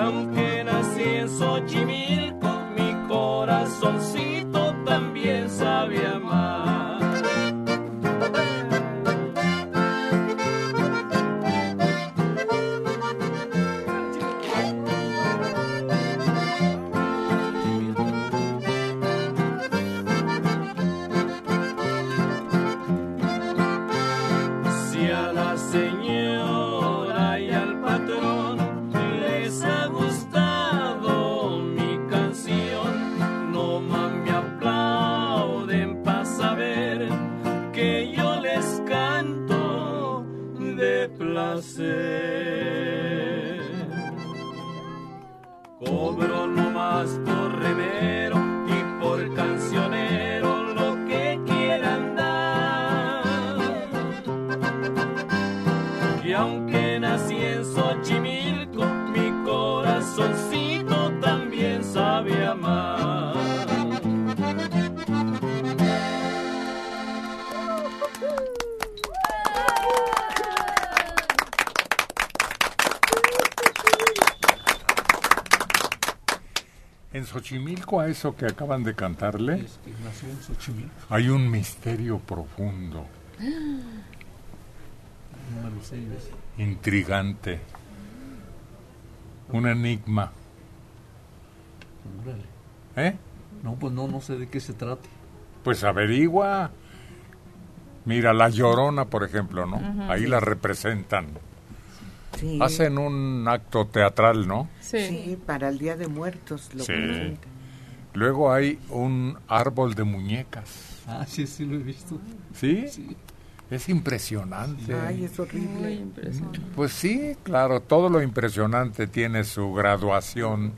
L: Aunque nací en Xochimilco, mi corazoncito A
E: eso que acaban de cantarle, hay un misterio profundo,
F: ¿ves?
E: intrigante, un enigma. ¿Eh?
F: No, pues no, no sé de qué se trate.
E: Pues averigua. Mira, la llorona, por ejemplo, ¿no? Ahí la representan.
A: Sí.
E: Hacen un acto teatral, ¿no?
A: Sí. para el Día de Muertos. Lo
E: Sí.
A: presentan.
E: Luego hay un árbol de muñecas.
F: Ah, sí, sí lo he visto.
E: ¿Sí? Es impresionante.
A: Ay, es horrible.
C: Muy impresionante.
E: Pues sí, claro, todo lo impresionante tiene su graduación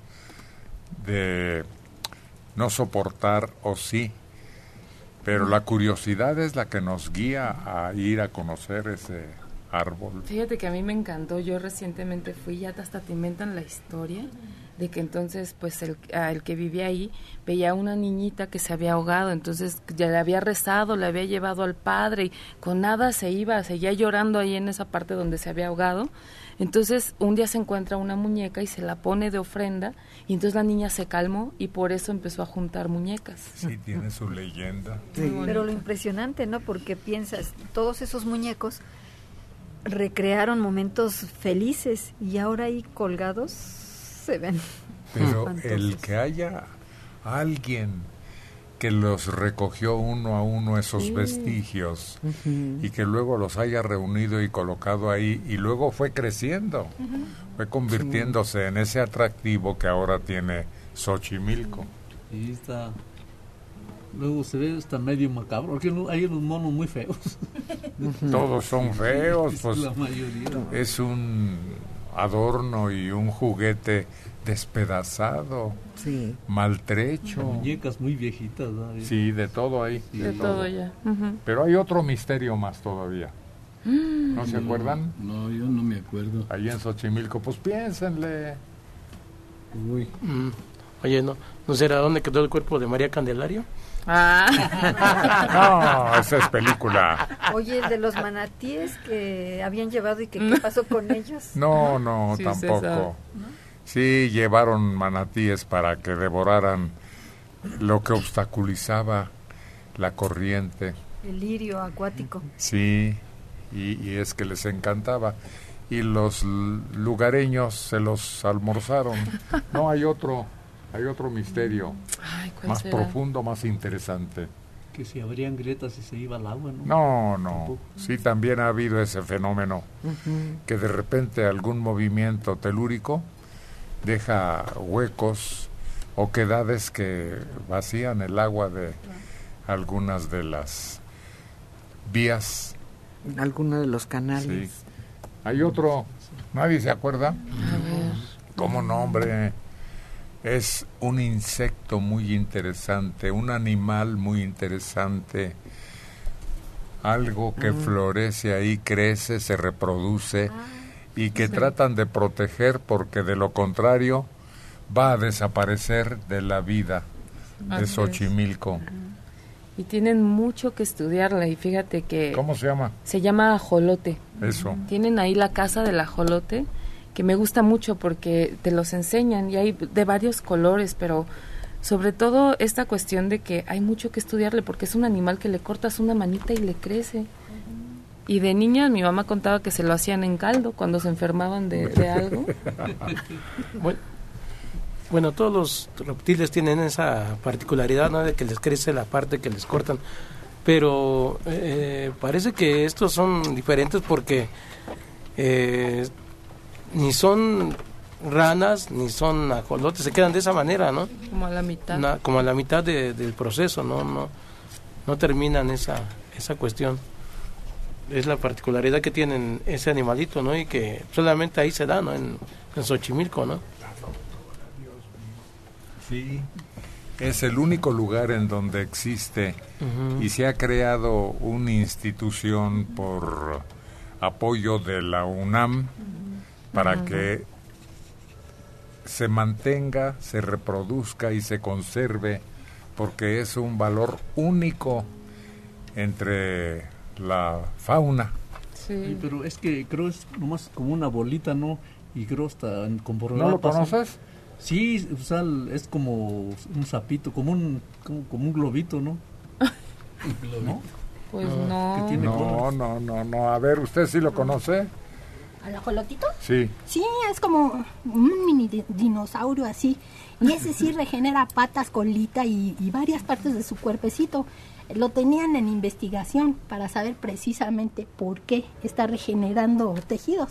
E: de no soportar o sí, pero la curiosidad es la que nos guía a ir a conocer ese árbol.
C: Fíjate que a mí me encantó. Yo recientemente fui, ya hasta te inventan la historia de que entonces, pues el, el que vivía ahí veía a una niñita que se había ahogado, entonces ya le había rezado, le había llevado al padre y con nada se iba, seguía llorando ahí en esa parte donde se había ahogado. Entonces un día se encuentra una muñeca y se la pone de ofrenda y entonces la niña se calmó y por eso empezó a juntar muñecas.
E: Sí, tiene su leyenda.
B: Pero lo impresionante, ¿no? Porque piensas, todos esos muñecos recrearon momentos felices y ahora ahí colgados se ven.
E: Pero
B: espantosos.
E: el que haya alguien que los recogió uno a uno esos
B: Sí.
E: vestigios
B: Ujú.
E: y que luego los haya reunido y colocado ahí y luego fue creciendo, fue convirtiéndose en ese atractivo que ahora tiene Xochimilco.
F: Y está. Luego se ve hasta medio macabro. Porque hay unos monos muy feos.
E: Todos son feos,
F: Es
E: pues
F: la mayoría.
E: es un adorno y un juguete despedazado,
A: Sí.
E: maltrecho.
F: Muñecas muy viejitas. ¿no?
E: Sí, de todo ahí.
C: De todo ya.
E: Pero hay otro misterio más todavía. ¿No se acuerdan?
J: No, yo no me acuerdo.
E: Ahí en Xochimilco, pues piénsenle.
J: Uy.
G: Mm. Oye, ¿no, ¿no será dónde quedó el cuerpo de María Candelario?
E: No, esa es película.
B: Oye, el de los manatíes que habían llevado y que qué pasó con ellos.
E: No, no,
B: Sí,
E: tampoco. Sí, llevaron manatíes para que devoraran lo que obstaculizaba la corriente.
B: El lirio acuático.
E: Sí, y, y es que les encantaba. Y los lugareños se los almorzaron. No, hay otro, hay otro misterio.
C: ¿cuál
E: más
C: será?
E: profundo, más interesante.
F: Que se abrían grietas y se iba al agua, ¿no?
E: No, no. Sí, también ha habido ese fenómeno
F: Ujú.
E: que de repente algún movimiento telúrico deja huecos o quedades que vacían el agua de algunas de las vías.
A: Alguno de los canales.
E: Sí. Hay otro, nadie se acuerda. ¿Cómo no, hombre? Es un insecto muy interesante, un animal muy interesante, algo que
A: Ah.
E: florece ahí, crece, se reproduce y que tratan de proteger porque de lo contrario va a desaparecer de la vida de. Xochimilco.
C: Y tienen mucho que estudiarla y fíjate que...
E: ¿Cómo se llama?
C: Se llama ajolote.
E: Eso.
C: Tienen ahí la casa del ajolote, que me gusta mucho porque te los enseñan y hay de varios colores, pero sobre todo esta cuestión de que hay mucho que estudiarle porque es un animal que le cortas una manita y le crece. Y de niña mi mamá contaba que se lo hacían en caldo cuando se enfermaban de, algo.
G: Bueno, bueno, todos los reptiles tienen esa particularidad, ¿no? De que les crece la parte que les cortan. Pero eh, parece que estos son diferentes porque eh, ni son ranas ni son ajolotes, se quedan de esa manera, ¿no?
C: Como a la mitad.
G: Como a la mitad de- del proceso, ¿no? No, no terminan esa, esa cuestión. Es la particularidad que tienen ese animalito, ¿no? Y que solamente ahí se da, ¿no? En, en Xochimilco, ¿no?
E: Sí. Es el único lugar en donde existe y se ha creado una institución por apoyo de la UNAM para que se mantenga, se reproduzca y se conserve, porque es un valor único entre la fauna.
F: Sí, pero es que creo es nomás como una bolita, ¿no? Y creo hasta en- con
E: ¿No lo conoces?
F: Sí, o sea, el- es como un sapito, como un, como, como un globito, ¿no? ¿No?
C: Pues
F: Que
C: no.
E: No, no, no, no. A ver, ¿usted sí lo conoce?
H: ¿Al ajolotito?
E: Sí.
H: Sí, es como un mini di- dinosaurio así. Y ese sí regenera patas, colita y, y varias partes de su cuerpecito. Lo tenían en investigación para saber precisamente por qué está regenerando tejidos.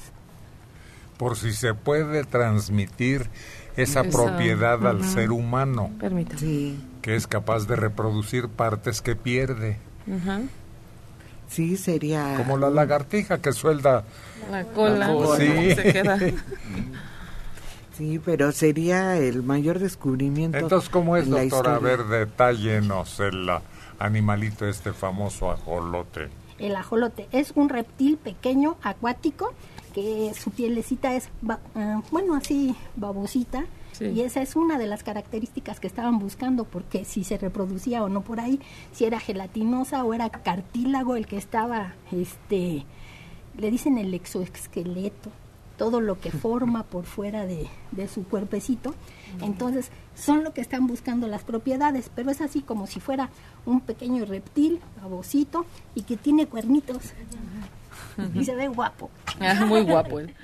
E: Por si se puede transmitir esa
C: Esa,
E: propiedad al ser humano,
C: Permítame.
E: que es capaz de reproducir partes que pierde.
C: Ujú.
A: Sí, sería...
E: Como la lagartija que suelda
C: La cola.
E: Sí.
C: Se queda.
A: Sí, pero sería el mayor descubrimiento.
E: Entonces, ¿cómo es,
A: la
E: doctora? A ver, detállenos el animalito este famoso ajolote.
H: El ajolote es un reptil pequeño, acuático, que su pielecita es, ba- ah, bueno, así babosita.
C: Sí.
H: Y esa es una de las características que estaban buscando, porque si se reproducía o no por ahí, si era gelatinosa o era cartílago el que estaba, este, le dicen el exoesqueleto, todo lo que forma por fuera de, de su cuerpecito. Entonces, son lo que están buscando las propiedades, pero es así como si fuera un pequeño reptil, babosito, y que tiene cuernitos. Y se ve guapo.
C: Ah, muy guapo él.